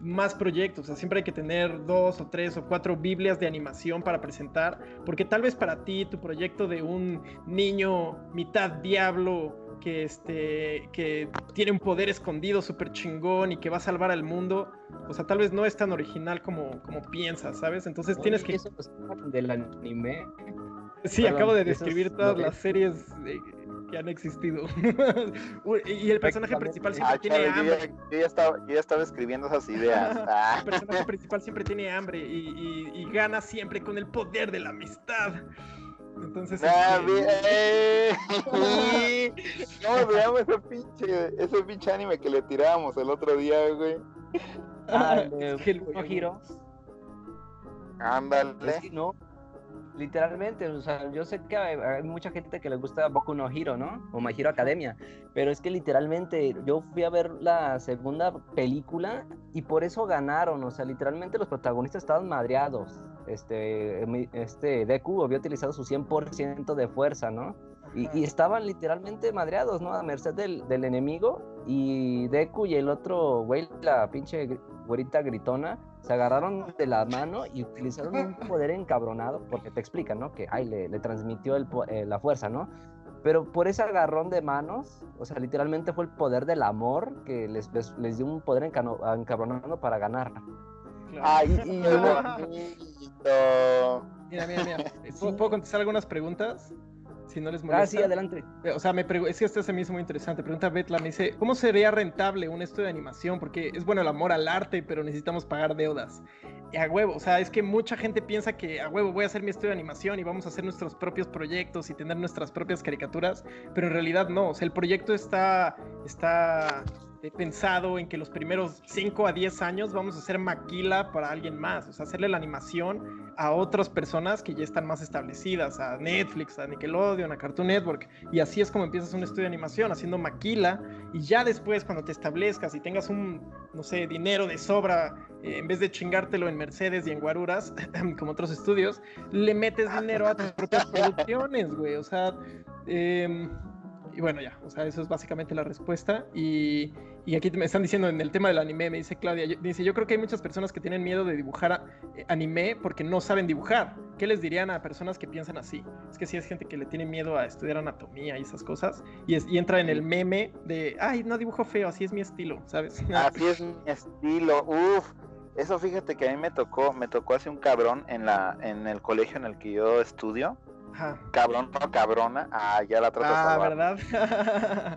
más proyectos, o sea, siempre hay que tener dos o tres o cuatro Biblias de animación para presentar, porque tal vez para ti tu proyecto de un niño mitad diablo que, este, que tiene un poder escondido súper chingón y que va a salvar al mundo, o sea, tal vez no es tan original como, como piensas, ¿sabes? Entonces tienes que... Eso del anime. Sí, acabo de describir todas las series que han existido. <laughs> y el personaje principal siempre ah, tiene hambre. Yo ya, estaba, yo ya, estaba, escribiendo esas ideas. <laughs> Ah. el personaje principal siempre tiene hambre y, y, gana siempre con el poder de la amistad. Entonces. Ah, este... <laughs> no, veamos ese pinche, ese pinche anime que le tirábamos el otro día, güey. Ah, el giro. Ándale. no, literalmente, o sea, yo sé que hay, mucha gente que le gusta Boku no Hero, ¿no? O My Hero Academia, pero es que literalmente yo fui a ver la segunda película y por eso ganaron, o sea, literalmente los protagonistas estaban madreados. Este, este Deku había utilizado su 100% de fuerza, ¿no? Y, estaban literalmente madreados, ¿no? A merced del, del enemigo y Deku y el otro güey, la pinche güerita gritona, se agarraron de la mano y utilizaron un poder encabronado, porque te explican, ¿no? Que ay, le, transmitió el, eh, la fuerza, ¿no? Pero por ese agarrón de manos, o sea, literalmente fue el poder del amor que les, les, dio un poder encabronado para ganar. Ay, y Mira, mira, mira. ¿Puedo contestar algunas preguntas? Si no les molesta. Ah, sí, adelante. O sea, me es que esto se me hizo muy interesante. Pregunta Betla, me dice, ¿cómo sería rentable un estudio de animación? Porque es bueno el amor al arte, pero necesitamos pagar deudas. Y a huevo, o sea, es que mucha gente piensa que a huevo voy a hacer mi estudio de animación y vamos a hacer nuestros propios proyectos y tener nuestras propias caricaturas, pero en realidad no, o sea, el proyecto está, está he pensado en que los primeros 5 a 10 años vamos a hacer maquila para alguien más, o sea, hacerle la animación a otras personas que ya están más establecidas, a Netflix, a Nickelodeon, a Cartoon Network, y así es como empiezas un estudio de animación, haciendo maquila, y ya después cuando te establezcas y tengas un, no sé, dinero de sobra, eh, en vez de chingártelo en Mercedes y en Guaruras, <laughs> como otros estudios, le metes dinero a tus propias producciones, güey, o sea... Eh, y bueno, ya, o sea, eso es básicamente la respuesta. Y, y, aquí me están diciendo en el tema del anime, me dice Claudia, dice, yo creo que hay muchas personas que tienen miedo de dibujar eh, anime porque no saben dibujar. ¿Qué les dirían a personas que piensan así? Es que sí es gente que le tiene miedo a estudiar anatomía y esas cosas. Y, y entra en el meme de, ay, no dibujo feo, así es mi estilo, ¿sabes? <laughs> Así es mi estilo, uff. Eso fíjate que a mí me tocó, me tocó hace un cabrón en la, en el colegio en el que yo estudio Cabrón, no cabrona. Ah, ya la trato Ah, ¿verdad? <laughs>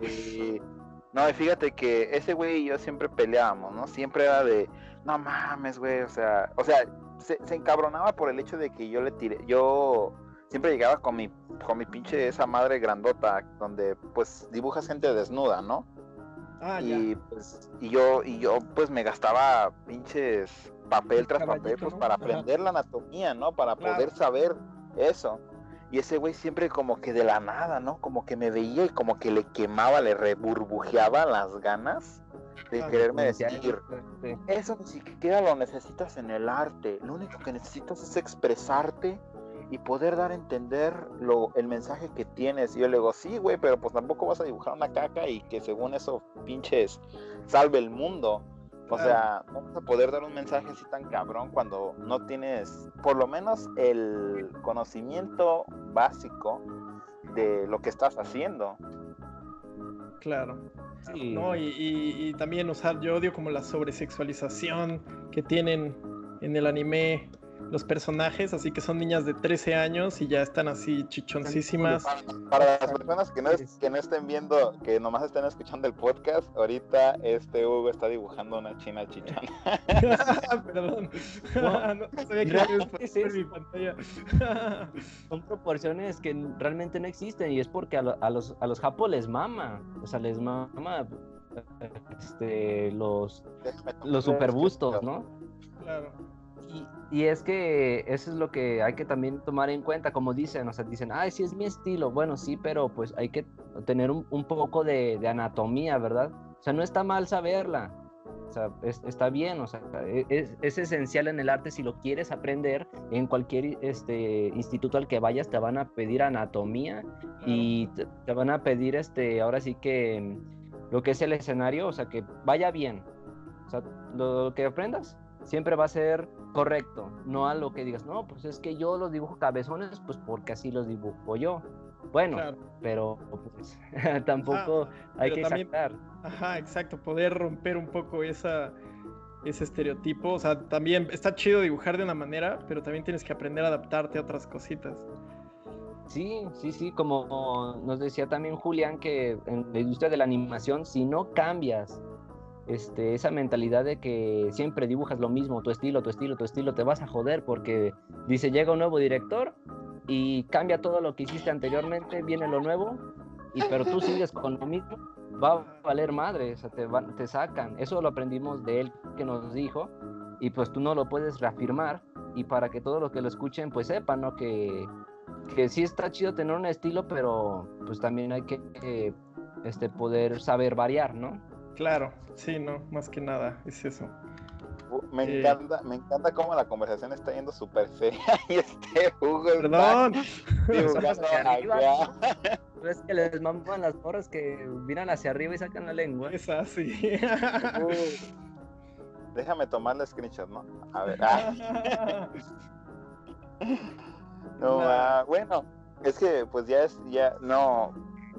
No, y fíjate que ese güey y yo siempre peleábamos, ¿no? Siempre era de, no mames, güey, o sea, o sea, se, encabronaba por el hecho de que yo le tiré, yo siempre llegaba con mi, con mi pinche esa madre grandota, donde pues dibujas gente desnuda, ¿no? Ah, y pues, y yo, y yo pues me gastaba pinches papel tras papel, pues para aprender la anatomía, ¿no? Para poder saber eso. Y ese güey siempre como que de la nada, ¿no? Como que me veía y como que le quemaba, le reburbujeaba las ganas de quererme decir, eso ni siquiera lo necesitas en el arte, lo único que necesitas es expresarte y poder dar a entender lo, el mensaje que tienes. Y yo le digo, sí, güey, pero pues tampoco vas a dibujar una caca y que según eso pinches salve el mundo. O sea, no vas a poder dar un mensaje así tan cabrón cuando no tienes por lo menos el conocimiento básico de lo que estás haciendo. Claro. No, y, y, también, o sea, yo odio como la sobresexualización que tienen en el anime los personajes, así que son niñas de 13 años y ya están así chichoncísimas. Para, las personas que no, que no estén viendo, que nomás estén escuchando el podcast, ahorita este Hugo está dibujando una china chichona. <laughs> Perdón. No, <laughs> no sabía que es mi pantalla. <laughs> Son proporciones que realmente no existen y es porque a, los, a los japos les mama. O sea, les mama este, los, los superbustos, ¿no? Claro. Y, es que eso es lo que hay que también tomar en cuenta, como dicen, o sea, dicen, ay, sí es mi estilo, bueno, sí, pero pues hay que tener un, poco de, anatomía, ¿verdad? O sea, no está mal saberla, o sea, está bien, o sea, e, es, es, esencial en el arte si lo quieres aprender, en cualquier este, instituto al que vayas te van a pedir anatomía y te, van a pedir, este, ahora sí que lo que es el escenario, o sea, que vaya bien, O sea, lo que aprendas siempre va a ser correcto, no a lo que digas, no, pues es que yo los dibujo cabezones, pues porque así los dibujo yo. Bueno, pero pues, <laughs> tampoco hay que también, Ajá, exacto, poder romper un poco esa, ese estereotipo. O sea, también está chido dibujar de una manera, pero también tienes que aprender a adaptarte a otras cositas. Sí, sí, sí, como nos decía también Julián, que en la industria de la animación, si no cambias este, esa mentalidad de que siempre dibujas lo mismo, tu estilo, tu estilo, tu estilo, te vas a joder porque dice, llega un nuevo director y cambia todo lo que hiciste anteriormente, viene lo nuevo, y, pero tú sigues con lo mismo, va a valer madre, o te, te sacan. Eso lo aprendimos de él que nos dijo, y pues tú no lo puedes reafirmar, y para que todos los que lo escuchen pues sepan, ¿no? Que, que sí está chido tener un estilo, pero pues también hay que este, poder saber variar, ¿no? Claro, sí, no, más que nada, es eso. Uh, me eh, encanta, me encanta cómo la conversación está yendo súper seria <laughs> y este Hugo Perdón. es que les mandan las porras que miran hacia arriba y sacan la lengua. Es así. déjame tomar la screenshot, ¿no? A ver. Ah. <laughs> no, ah, bueno, es que pues ya es, ya, no,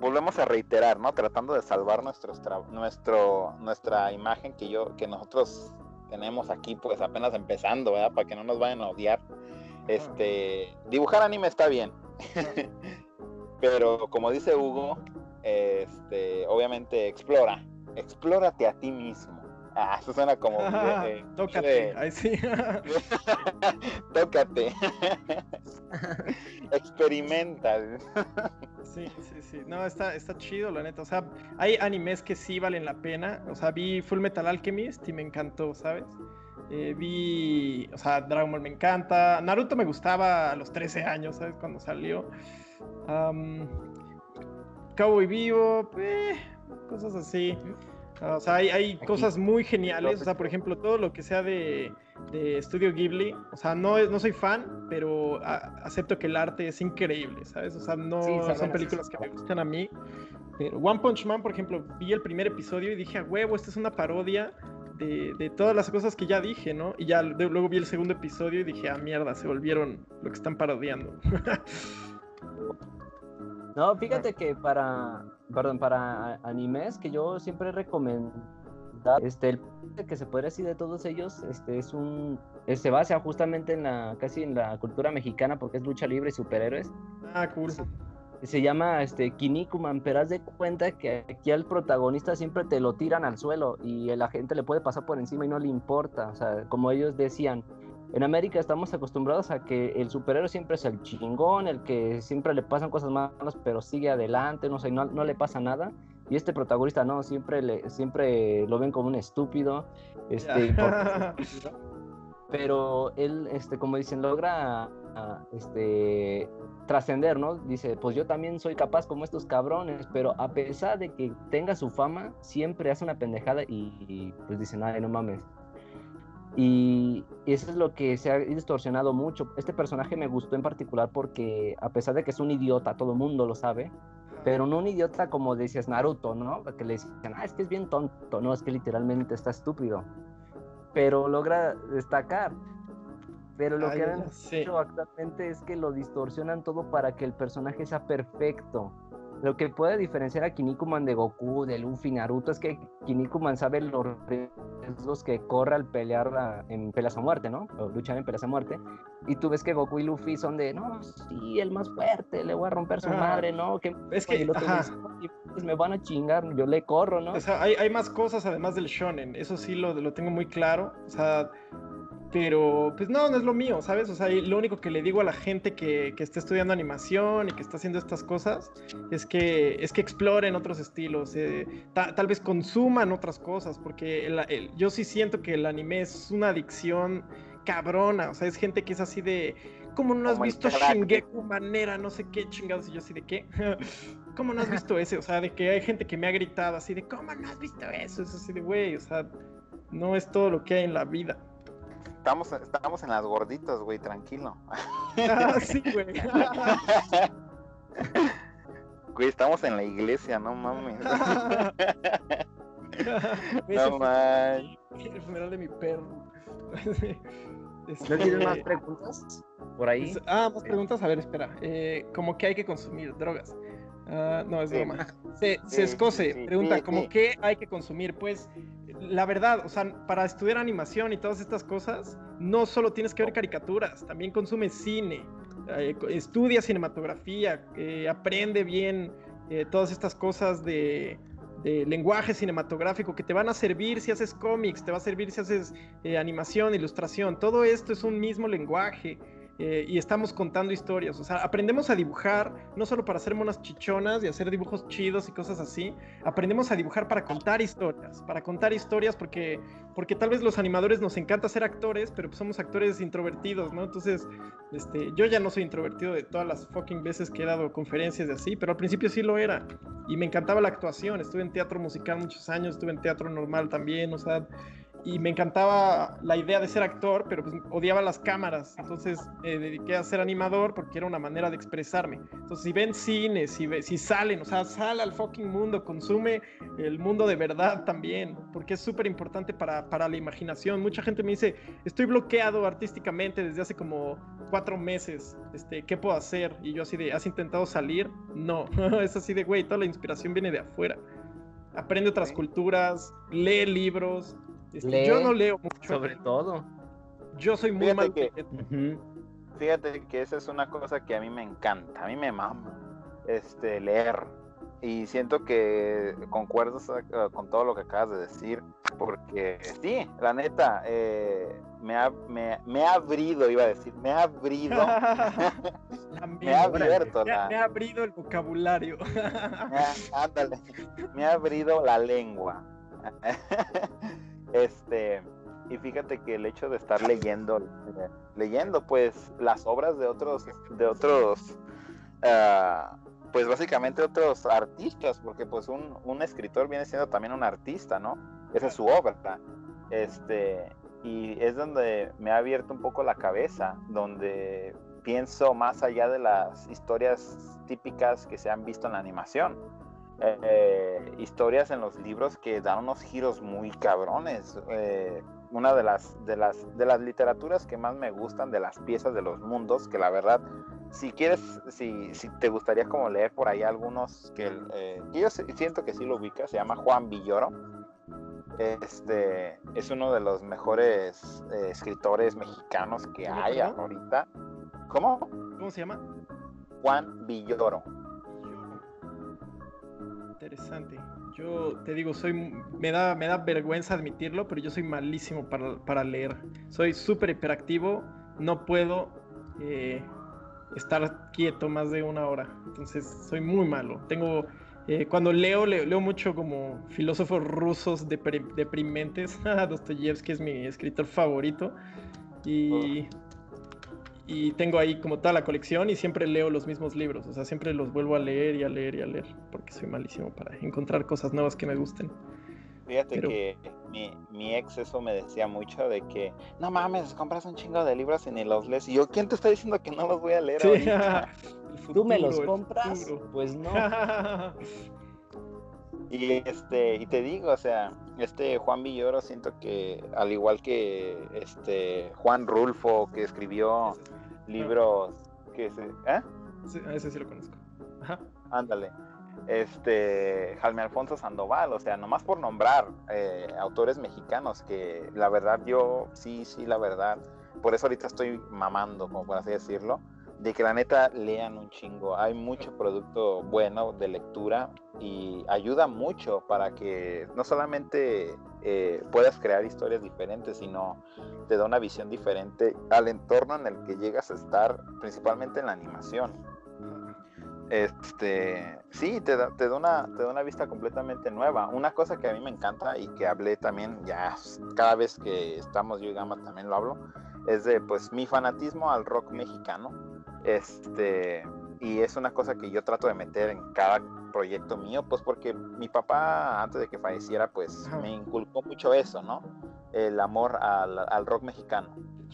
volvemos a reiterar, ¿no? Tratando de salvar nuestros nuestro, nuestra imagen que yo, que nosotros tenemos aquí, pues apenas empezando, ¿verdad? Para que no nos vayan a odiar. Este, dibujar anime está bien. <laughs> Pero como dice Hugo, este, obviamente explora, explórate a ti mismo. Ah, eso suena como. tócate, ahí sí. <laughs> tócate. <laughs> Experimenta. sí, sí, sí. No, está, está chido, la neta. O sea, hay animes que sí valen la pena. O sea, vi Full Metal Alchemist y me encantó, ¿sabes? Eh, vi, o sea, Dragon Ball me encanta. Naruto me gustaba a los 13 años, ¿sabes? Cuando salió. Um, Cowboy Vivo, eh, cosas así. O sea, hay, cosas muy geniales. O sea, por ejemplo, todo lo que sea de, de Studio Ghibli. O sea, no, no soy fan, pero acepto que el arte es increíble, ¿sabes? O sea, no son películas que me gustan a mí. Pero One Punch Man, por ejemplo, vi el primer episodio y dije, a huevo, esta es una parodia de, de, todas las cosas que ya dije, ¿no? Y ya luego vi el segundo episodio y dije, ah, mierda, se volvieron lo que están parodiando. <laughs> No, fíjate que para, perdón, para animes que yo siempre recomiendo este, el que se puede decir de todos ellos, este, es un, se basa justamente en la, casi en la cultura mexicana porque es lucha libre y superhéroes. Ah, cool. Se, llama, este, Kinikuman, pero haz de cuenta que aquí al protagonista siempre te lo tiran al suelo y la gente le puede pasar por encima y no le importa, o sea, como ellos decían, en América estamos acostumbrados a que el superhéroe siempre es el chingón, el que siempre le pasan cosas malas, pero sigue adelante, no sé, no, no le pasa nada. Y este protagonista no, siempre, le, siempre lo ven como un estúpido. Este, <laughs> pero él, este, como dicen, logra este, trascender, ¿no? Dice, pues yo también soy capaz como estos cabrones, pero a pesar de que tenga su fama, siempre hace una pendejada y, y pues dicen, ay, no mames, y, eso es lo que se ha distorsionado mucho. Este personaje me gustó en particular porque a pesar de que es un idiota, todo el mundo lo sabe, pero no un idiota como decías Naruto, ¿no? Que le decían, ah, es que es bien tonto, no, es que literalmente está estúpido. Pero logra destacar. Pero lo que han hecho actualmente es que lo distorsionan todo para que el personaje sea perfecto. Lo que puede diferenciar a Kinnikuman de Goku, de Luffy, Naruto, es que Kinnikuman sabe los riesgos que corre al pelear en peleas a muerte, ¿no? O luchar en peleas a muerte. Y tú ves que Goku y Luffy son de, no, sí, el más fuerte, le voy a romper su madre, ¿no? Que es que pues me van a chingar, yo le corro, ¿no? O sea, hay, hay más cosas además del shonen, eso sí lo, lo tengo muy claro. O sea, pero, pues no, no es lo mío, ¿sabes? O sea, lo único que le digo a la gente que, que está estudiando animación y que está haciendo estas cosas es que, es que exploren otros estilos, eh, tal vez consuman otras cosas, porque yo sí siento que el anime es una adicción cabrona, o sea, es gente que es así de, ¿cómo no has visto Shingeku Manera? No sé qué chingados, y yo así de qué. <laughs> ¿Cómo no has visto ese? O sea, de que hay gente que me ha gritado así de, ¿cómo no has visto eso? Es así de, güey, o sea, no es todo lo que hay en la vida. Estamos, estamos en las gorditas, güey, tranquilo. Ah, sí, güey. Güey, estamos en la iglesia, no mames. <laughs> no man. El funeral de mi perro. <laughs> ¿No tienes más preguntas por ahí? Este, ah, más preguntas. A ver, espera. Eh, ¿Cómo que hay que consumir drogas? Ah, no, es broma. Se, se escoce, pregunta, ¿cómo qué hay que consumir? Pues la verdad, o sea, para estudiar animación y todas estas cosas, no solo tienes que ver caricaturas, también consume cine, eh, estudia cinematografía, eh, aprende bien eh, todas estas cosas de, de, lenguaje cinematográfico que te van a servir si haces cómics, te va a servir si haces animación, ilustración, todo esto es un mismo lenguaje. Eh, y estamos contando historias. O sea, aprendemos a dibujar, no solo para hacer monas chichonas y hacer dibujos chidos y cosas así, aprendemos a dibujar para contar historias, para contar historias porque, porque tal vez los animadores nos encanta ser actores, pero pues somos actores introvertidos, ¿no? Entonces, este, yo ya no soy introvertido de todas las fucking veces que he dado conferencias de así, pero al principio sí lo era. Y me encantaba la actuación, estuve en teatro musical muchos años, estuve en teatro normal también, o sea y me encantaba la idea de ser actor, pero pues odiaba las cámaras. Entonces me dediqué a ser animador porque era una manera de expresarme. Entonces, si ven cine, si, si salen, o sea, sale al fucking mundo, consume el mundo de verdad también, porque es súper importante para, para la imaginación. Mucha gente me dice, estoy bloqueado artísticamente desde hace como cuatro meses, este, ¿qué puedo hacer? Y yo así de, ¿has intentado salir? No, <laughs> es así de, güey, toda la inspiración viene de afuera. Aprende otras culturas, lee libros, este, yo no leo mucho. Sobre todo. Yo soy muy mal. Que, Fíjate que esa es una cosa que a mí me encanta. A mí me mama este, leer. Y siento que concuerdas eh, con todo lo que acabas de decir. Porque sí, la neta, eh, me, ha, me, me, ha abrido, iba a decir, me ha abrido. <laughs> me ha abierto. Me, ha abrido el vocabulario. <laughs> ándale, me ha abrido la lengua. <laughs> Este, y fíjate que el hecho de estar leyendo, eh, leyendo pues las obras de otros, de otros, ah, pues básicamente otros artistas, porque pues un, un, escritor viene siendo también un artista, ¿no? Esa es su obra. Este, y es donde me ha abierto un poco la cabeza, donde pienso más allá de las historias típicas que se han visto en la animación eh, historias en los libros que dan unos giros muy cabrones. Eh, una de las, de, las, de las literaturas que más me gustan, de las piezas de los mundos, que la verdad, si quieres, si, si te gustaría como leer por ahí algunos que, eh, yo siento que sí lo ubica, se llama Juan Villoro. Este es uno de los mejores escritores mexicanos que hay ahorita. ¿Cómo? ¿Cómo se llama? Juan Villoro interesante. Yo te digo, soy me da, me da vergüenza admitirlo, pero yo soy malísimo para, para leer. Soy súper hiperactivo, no puedo eh, estar quieto más de una hora. Entonces soy muy malo. Tengo eh, cuando leo, leo, mucho como filósofos rusos deprimentes. <laughs> Dostoyevsky es mi escritor favorito. Y oh y tengo ahí como toda la colección y siempre leo los mismos libros, o sea, siempre los vuelvo a leer y a leer y a leer, porque soy malísimo para encontrar cosas nuevas que me gusten. Fíjate que mi, mi, ex eso me decía mucho de que, no mames, compras un chingo de libros y ni los lees. Y yo, ¿quién te está diciendo que no los voy a leer? <laughs> ¿Tú me los compras? Pues no. <laughs> y este, y te digo, o sea, este Juan Villoro siento que al igual que este Juan Rulfo que escribió libros que se, ¿eh? Sí, ese sí lo conozco. Ándale. Este Jaime Alfonso Sandoval, o sea, nomás por nombrar eh, autores mexicanos que la verdad yo sí, sí, la verdad, por eso ahorita estoy mamando, como por así decirlo, de que la neta lean un chingo. Hay mucho producto bueno de lectura y ayuda mucho para que no solamente eh, puedas crear historias diferentes, sino te da una visión diferente al entorno en el que llegas a estar, principalmente en la animación. Este, sí, te da, te da, una, te da una vista completamente nueva. Una cosa que a mí me encanta y que hablé también, ya cada vez que estamos yo y Gama también lo hablo, es de pues mi fanatismo al rock mexicano este, y es una cosa que yo trato de meter en cada proyecto mío, pues porque mi papá antes de que falleciera, pues me inculcó mucho eso, ¿no? El amor al, rock mexicano.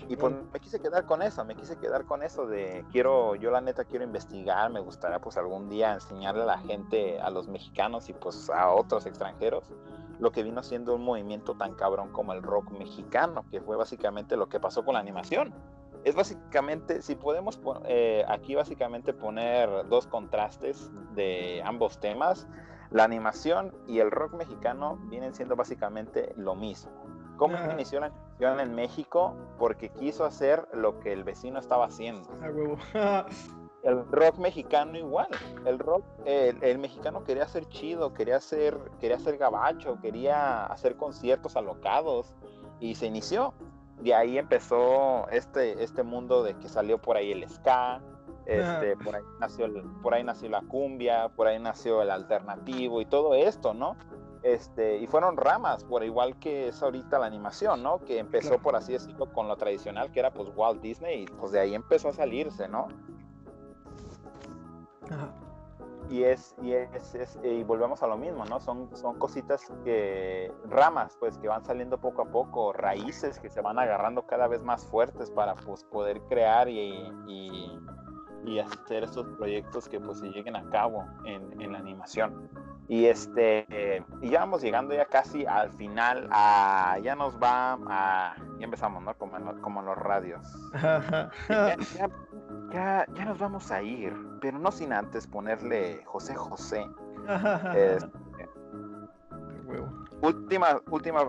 Y pues me quise quedar con eso, me quise quedar con eso de quiero, yo la neta quiero investigar, me gustaría pues algún día enseñarle a la gente, a los mexicanos y pues a otros extranjeros, lo que vino siendo un movimiento tan cabrón como el rock mexicano, que fue básicamente lo que pasó con la animación. Es básicamente, si podemos eh, aquí básicamente poner dos contrastes de ambos temas, la animación y el rock mexicano vienen siendo básicamente lo mismo. ¿Cómo inició la animación en México? Porque quiso hacer lo que el vecino estaba haciendo. <laughs> el rock mexicano igual. El rock, el, mexicano quería ser chido, quería ser, quería ser gabacho, quería hacer conciertos alocados y se inició. De ahí empezó este, este mundo de que salió por ahí el ska, este, por, ahí nació por ahí nació la cumbia, por ahí nació el alternativo y todo esto, ¿no? Este, y fueron ramas, por igual que es ahorita la animación, ¿no? Que empezó, por así decirlo, con lo tradicional, que era pues Walt Disney, y pues de ahí empezó a salirse, ¿no? Y es, y es, y volvemos a lo mismo, ¿no? Son, son cositas que, ramas, pues, que van saliendo poco a poco, raíces que se van agarrando cada vez más fuertes para, pues, poder crear y, y hacer estos proyectos que, pues, se lleguen a cabo en, en la animación. Y este, y ya vamos llegando ya casi al final, a, ya nos va a, ya empezamos, ¿no? Como en, como en los radios. ya, ya, nos vamos a ir, pero no sin antes ponerle José José. Este, últimas, últimas,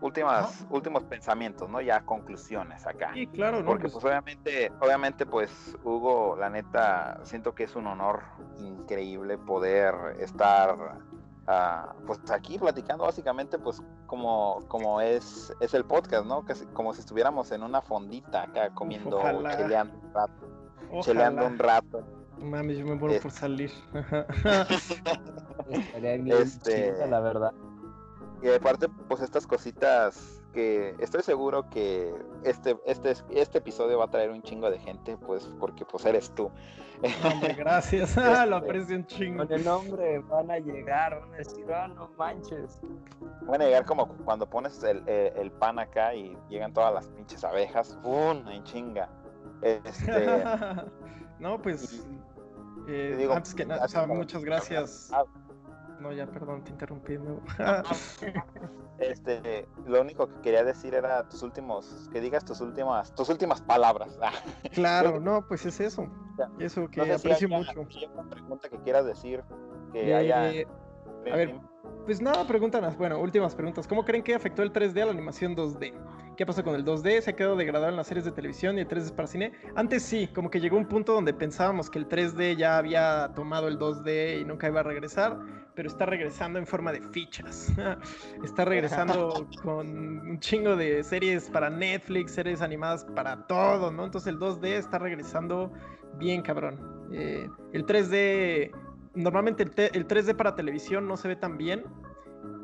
últimas, últimos pensamientos, ¿no? Ya conclusiones acá. Sí, claro, Porque pues, obviamente, obviamente, pues, Hugo, la neta, siento que es un honor increíble poder estar ah, pues aquí platicando básicamente pues como, como es, es el podcast, ¿no? como si estuviéramos en una fondita acá comiendo, cheleando un rato cheleando un rato. Mami, yo me muero por salir. <laughs> <laughs> este, la verdad. Y aparte, pues estas cositas que estoy seguro que este, este, este episodio va a traer un chingo de gente, pues porque pues eres tú. Hombre, gracias, <laughs> ah, lo este, aprecio un chingo. Con el nombre van a llegar, van a decir, ah, no manches. Van a llegar como cuando pones el, el, pan acá y llegan todas las pinches abejas, ¡pum! en chinga. Este, <laughs> no, pues eh, antes que nada, muchas gracias. No, ya, perdón, te interrumpí. <laughs> este, lo único que quería decir era tus últimos, que digas tus últimas, tus últimas palabras. <laughs> claro, no, pues es eso. Eso que aprecio mucho. una pregunta que quieras decir que haya. Eh, a ver, pues nada, preguntan, bueno, últimas preguntas. ¿Cómo creen que afectó el 3D a la animación 2D? ¿Qué pasó con el 2D? ¿Se ha quedado degradado en las series de televisión y el 3D es para cine? Antes sí, como que llegó un punto donde pensábamos que el 3D ya había tomado el 2D y nunca iba a regresar, pero está regresando en forma de fichas. <laughs> está regresando con un chingo de series para Netflix, series animadas para todo, ¿no? Entonces el 2D está regresando bien cabrón. Eh, el 3D, normalmente el, el 3D para televisión no se ve tan bien,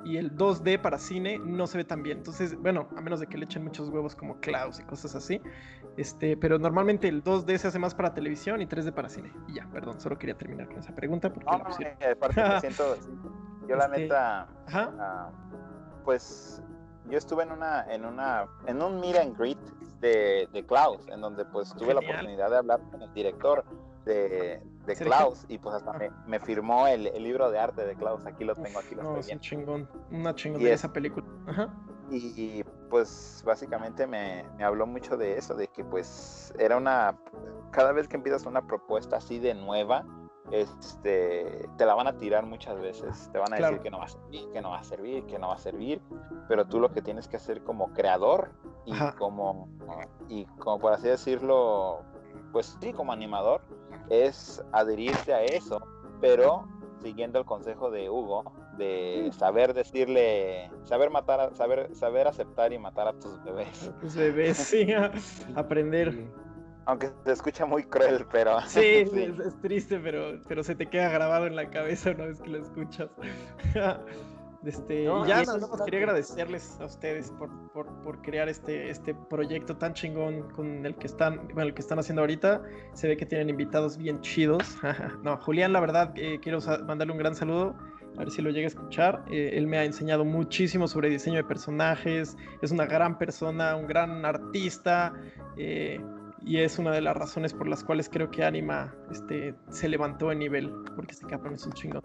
y el 2D para cine no se ve tan bien. Entonces, bueno, a menos de que le echen muchos huevos como Klaus y cosas así. Este, pero normalmente el 2D se hace más para televisión y 3D para cine. Y ya, perdón, solo quería terminar con esa pregunta. Porque no, no, eh, me siento, <laughs> yo la este, neta, ah, pues yo estuve en una, en una, en un meet and greet de, de Klaus, en donde pues tuve la oportunidad de hablar con el director de, de Klaus y pues hasta me, firmó el, libro de arte de Klaus. Aquí lo tengo, aquí lo no, es un chingón, una chingón de esa película. Y, pues básicamente me, me, habló mucho de eso, de que pues era una, cada vez que empiezas una propuesta así de nueva, este, te la van a tirar muchas veces, te van a decir que no va a servir, que no va a servir, que no va a servir, pero tú lo que tienes que hacer como creador y como, y como por así decirlo, pues sí, como animador, es adherirse a eso, pero siguiendo el consejo de Hugo, de saber decirle, saber matar, saber, saber aceptar y matar a tus bebés. Tus bebés, sí, aprender. Aunque se escucha muy cruel, pero... <laughs> Sí, <laughs> Es, triste, pero, pero se te queda grabado en la cabeza una vez que lo escuchas. <laughs> Este, y ya nada más quería agradecerles a ustedes por, por, por, crear este, este proyecto tan chingón con el que están, bueno, el que están haciendo ahorita. Se ve que tienen invitados bien chidos. <laughs> no, Julián, la verdad, eh, quiero mandarle un gran saludo. A ver si lo llega a escuchar. Eh, él me ha enseñado muchísimo sobre diseño de personajes. Es una gran persona, un gran artista. Eh, y es una de las razones por las cuales creo que Anima este, se levantó en nivel. Porque este cabrón es un chingón.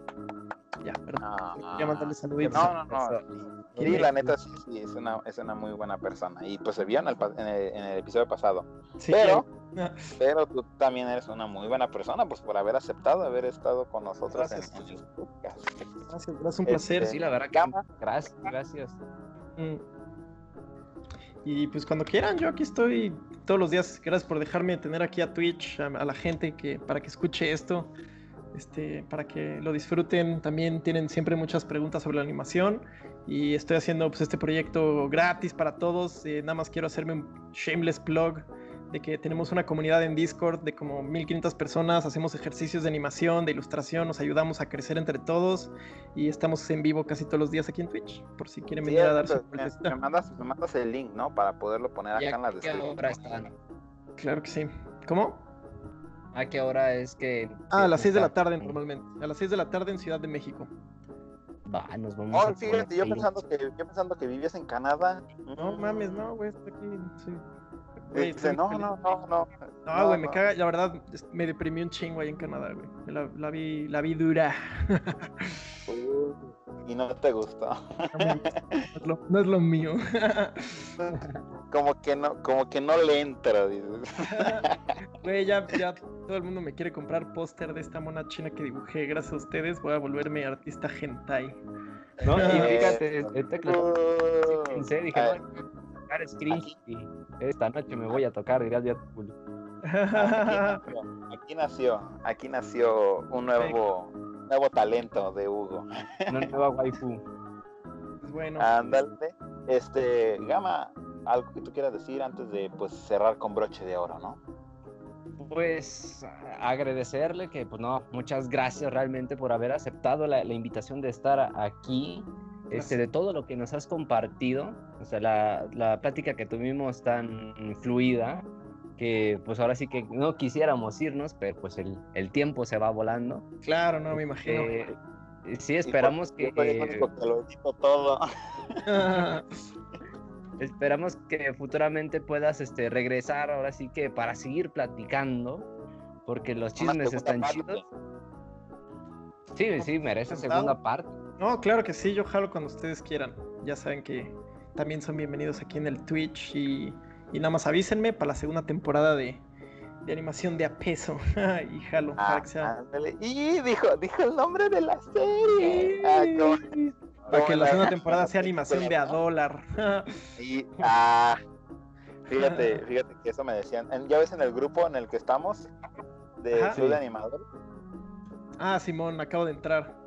Ya, perdón. Quería mandarle saluditos. No, no, no. La neta sí, sí, es una, es una muy buena persona. Y pues se vio en el, en el, en el episodio pasado. Sí, pero, <laughs> pero tú también eres una muy buena persona, pues por haber aceptado, haber estado con nosotros en, Gracias. en el podcast. Gracias, gracias, un Este, placer. Sí, la verdad que gracias, gracias. Mm. Y pues cuando quieran, yo aquí estoy todos los días. Gracias por dejarme tener aquí a Twitch, a, a la gente que para que escuche esto, este, para que lo disfruten. También tienen siempre muchas preguntas sobre la animación y estoy haciendo pues este proyecto gratis para todos. Eh, nada más quiero hacerme un shameless plug de que tenemos una comunidad en Discord de como 1500 personas, hacemos ejercicios de animación, de ilustración, nos ayudamos a crecer entre todos y estamos en vivo casi todos los días aquí en Twitch, por si quieren Sí, venir a darse pues, una me, me mandas, me mandas el link, ¿no? Para poderlo poner acá ¿Y en la a descripción. Claro que sí. ¿Cómo? ¿A qué hora es que Ah, a las 6 de la tarde normalmente. A las 6 de la tarde en Ciudad de México. Va, nos vamos Oh, a fíjate, yo pensando que, yo pensando que vivías en Canadá. No Mm. mames, no, güey, estoy aquí. sí. Dice, estoy no, no, no, no. No, güey, me no. caga, la verdad, me deprimí un chingo ahí en Canadá, güey. La, la vi, la vi dura. <laughs> Y no te gustó. No, es lo, no es lo mío. <laughs> Como que no, como que no le entra, dices. <laughs> Güey, ya, ya todo el mundo me quiere comprar póster de esta mona china que dibujé. Gracias a ustedes voy a volverme artista hentai. No, y fíjate, ahorita que pensé, dije, no, tocar screen y esta noche me voy a tocar, dirías ya. Julio. Aquí nació, aquí nació un nuevo, nuevo talento de Hugo. Una nueva waifu. Pues bueno, Ándale. Este, Gama, algo que tú quieras decir antes de pues cerrar con broche de oro, ¿no? Pues agradecerle que, pues no, muchas gracias realmente por haber aceptado la, la invitación de estar aquí, este, de todo lo que nos has compartido, o sea, la, la plática que tuvimos tan fluida, que pues ahora sí que no quisiéramos irnos, pero pues el, el tiempo se va volando. claro, no me imagino. Eh, sí, esperamos Y por- yo soy el que... lo todo. <laughs> Esperamos que futuramente puedas este, regresar ahora sí que para seguir platicando, porque los chismes están chidos. Sí, sí, merece segunda parte. No, claro que sí, yo jalo cuando ustedes quieran. Ya saben que también son bienvenidos aquí en el Twitch y, y nada más avísenme para la segunda temporada de, de animación de a peso. <laughs> y jalo, para Ah, que sea. Y dijo, dijo el nombre de la serie. Ah, Para que la segunda <laughs> temporada sea animación de a dólar. Y, ah, fíjate, <laughs> fíjate que eso me decían. Ya ves en el grupo en el que estamos, de Ajá. Club de. Animadores. ah, Simón, acabo de entrar.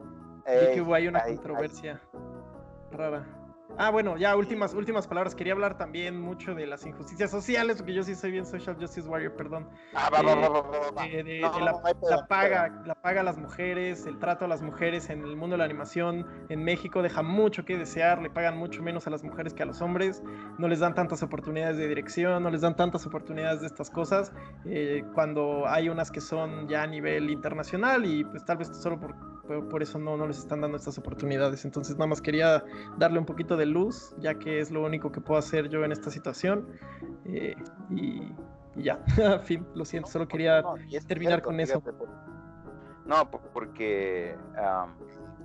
Ey, que hubo ahí una controversia rara. Ah, bueno, ya últimas, últimas palabras. Quería hablar también mucho de las injusticias sociales, porque yo sí soy bien social justice warrior, perdón. Ah, va, va, eh, va, va, va, va. de, la, paga, la paga a las mujeres, el trato a las mujeres en el mundo de la animación en México deja mucho que desear, le pagan mucho menos a las mujeres que a los hombres, no les dan tantas oportunidades de dirección, no les dan tantas oportunidades de estas cosas, eh, cuando hay unas que son ya a nivel internacional y pues tal vez solo por, por, por eso no, no les están dando estas oportunidades. Entonces nada más quería darle un poquito de luz, ya que es lo único que puedo hacer yo en esta situación. eh, y, y ya, <laughs> fin, lo siento, solo quería No, es terminar cierto, con eso. por- No, po- porque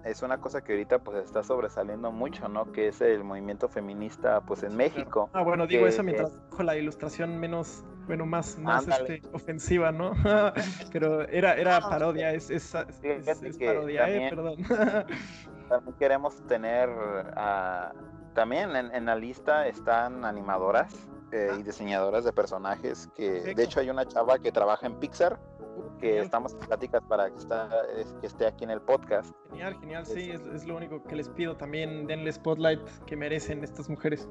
es una cosa que ahorita pues está sobresaliendo mucho, ¿no? Que es el movimiento feminista pues en México. Ah, bueno, digo que eso mientras dijo la ilustración menos, bueno, más, más este, ofensiva, ¿no? <laughs> Pero era, era Ah, parodia, es, es, es- parodia, eh, perdón. <laughs> También queremos tener, ah, también en, en la lista están animadoras eh, y diseñadoras de personajes que Perfecto. de hecho hay una chava que trabaja en Pixar que Genial. estamos en pláticas para que, está, es- que esté aquí en el podcast. Genial, genial, sí, es, es lo único que les pido. También denle spotlight que merecen estas mujeres.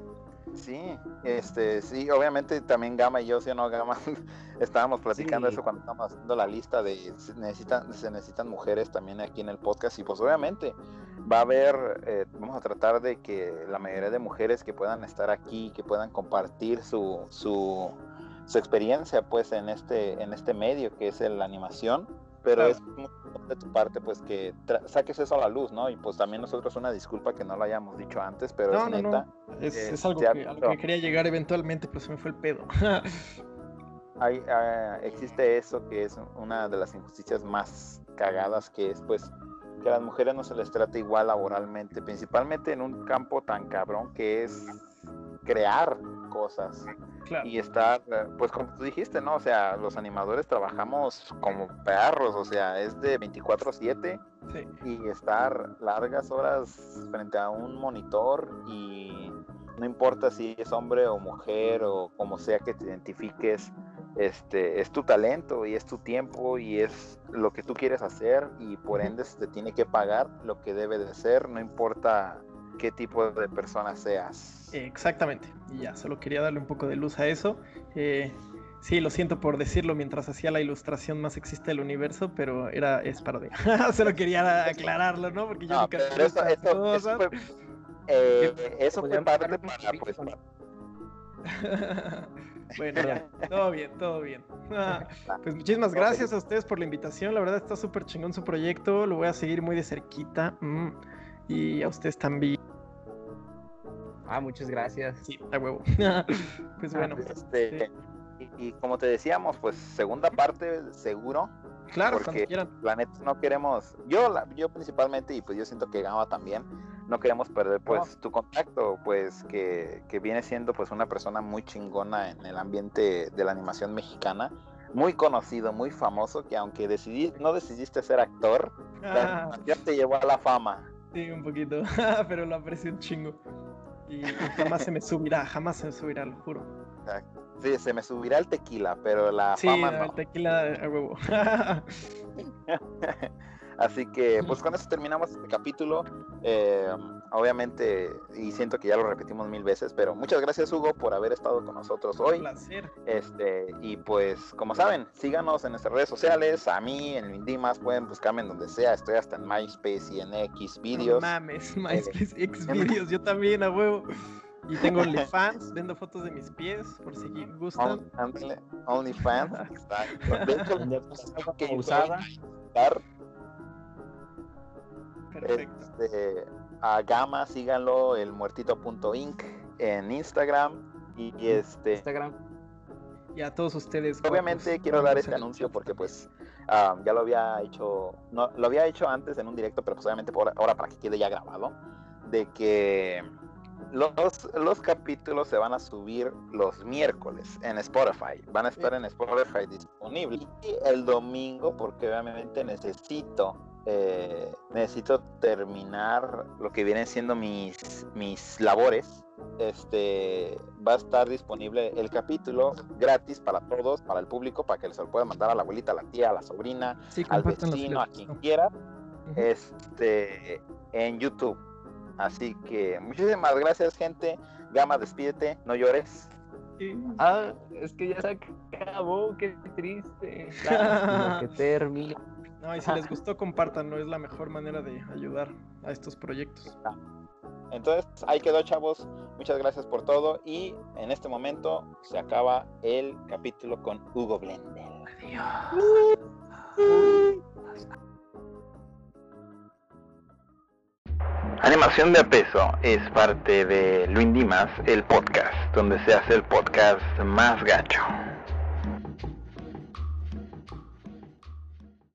Sí, este, sí, obviamente también Gama y yo, si o no Gama, <laughs> estábamos platicando Sí. eso cuando estábamos haciendo la lista de se necesitan, se necesitan mujeres también aquí en el podcast y pues obviamente va a haber, eh, vamos a tratar de que la mayoría de mujeres que puedan estar aquí, que puedan compartir su, su, su experiencia pues en este, en este medio que es la animación, pero Claro. es muy de tu parte pues que saques eso a la luz, ¿no? Y pues también nosotros una disculpa que no lo hayamos dicho antes, pero No, es no, no. neta. Es, Eh, es algo que, a lo pero- que quería llegar eventualmente, pero se me fue el pedo. <laughs> hay, ah, existe eso que es una de las injusticias más cagadas que es pues que a las mujeres no se les trata igual laboralmente, principalmente en un campo tan cabrón que es crear cosas. Y estar, pues como tú dijiste, ¿no? O sea, los animadores trabajamos como perros, o sea, es de 24/7 y estar largas horas frente a un monitor y no importa si es hombre o mujer o como sea que te identifiques, este, es tu talento y es tu tiempo y es lo que tú quieres hacer y por ende se te tiene que pagar lo que debe de ser, no importa qué tipo de persona seas. Exactamente, y ya, solo quería darle un poco de luz a eso. Eh, sí, lo siento por decirlo mientras hacía la ilustración más sexista del universo, pero era es parodia. <laughs> solo quería aclararlo, ¿no? Porque yo no, nunca pero eso, eso, eso, fue, eh, eso fue parte para, pues, <laughs> bueno, ya, todo bien, todo bien. <laughs> pues muchísimas gracias a ustedes por la invitación. La verdad está súper chingón su proyecto. Lo voy a seguir muy de cerquita. Mm, y a ustedes también. Ah, muchas gracias. Sí, a huevo. <laughs> pues bueno. Este, y, como te decíamos, pues segunda parte seguro. Claro, porque la neta no queremos, yo, yo principalmente y pues yo siento que Gama también, no queremos perder pues tu contacto, pues que, que viene siendo pues una persona muy chingona en el ambiente de la animación mexicana muy conocido, muy famoso, que aunque decidí, no decidiste ser actor, ya te llevó a la fama. Sí, un poquito, <laughs> pero lo aprecio un chingo. Y, jamás se me subirá, jamás se me subirá, lo juro. Sí, se me subirá el tequila, pero la fama no. el tequila a huevo. <laughs> Así que, pues con eso terminamos este capítulo. Eh, obviamente, y siento que ya lo repetimos mil veces, pero muchas gracias, Hugo, por haber estado con nosotros hoy. Un placer. Este, y pues, como saben, síganos en nuestras redes sociales. A mí, en Lindimas, pueden buscarme en donde sea. Estoy hasta en MySpace y en X videos. No mames, MySpace, eh, X videos, yo también, a huevo. Y tengo <laughs> OnlyFans, vendo fotos de mis pies, por si gustan. OnlyFans, exacto. <laughs> De hecho, que usada. Este, a Gama, síganlo, el muertito.inc en Instagram. Y, este. Instagram. Y a todos ustedes. Obviamente quiero dar este anuncio porque pues ya lo había hecho, no, lo había hecho antes en un directo, pero pues obviamente por ahora para que quede ya grabado, de que los, los capítulos se van a subir los miércoles en Spotify. Van a estar en Spotify disponibles. Y el domingo, porque obviamente necesito eh, necesito terminar lo que vienen siendo mis, mis labores. Este va a estar disponible el capítulo gratis para todos, para el público, para que se lo pueda mandar a la abuelita, a la tía, a la sobrina, al vecino, a quien quiera, este, en YouTube. Así que muchísimas gracias, gente. Gama, despídete, no llores. Ah, es que ya se acabó, qué triste. <laughs> que termina. No, y si les gustó, compartan, no es la mejor manera de ayudar a estos proyectos. Entonces, ahí quedó, chavos. Muchas gracias por todo. Y en este momento se acaba el capítulo con Hugo Blendel. Adiós. Animación de peso es parte de Luis Dimas, el podcast, donde se hace el podcast más gacho.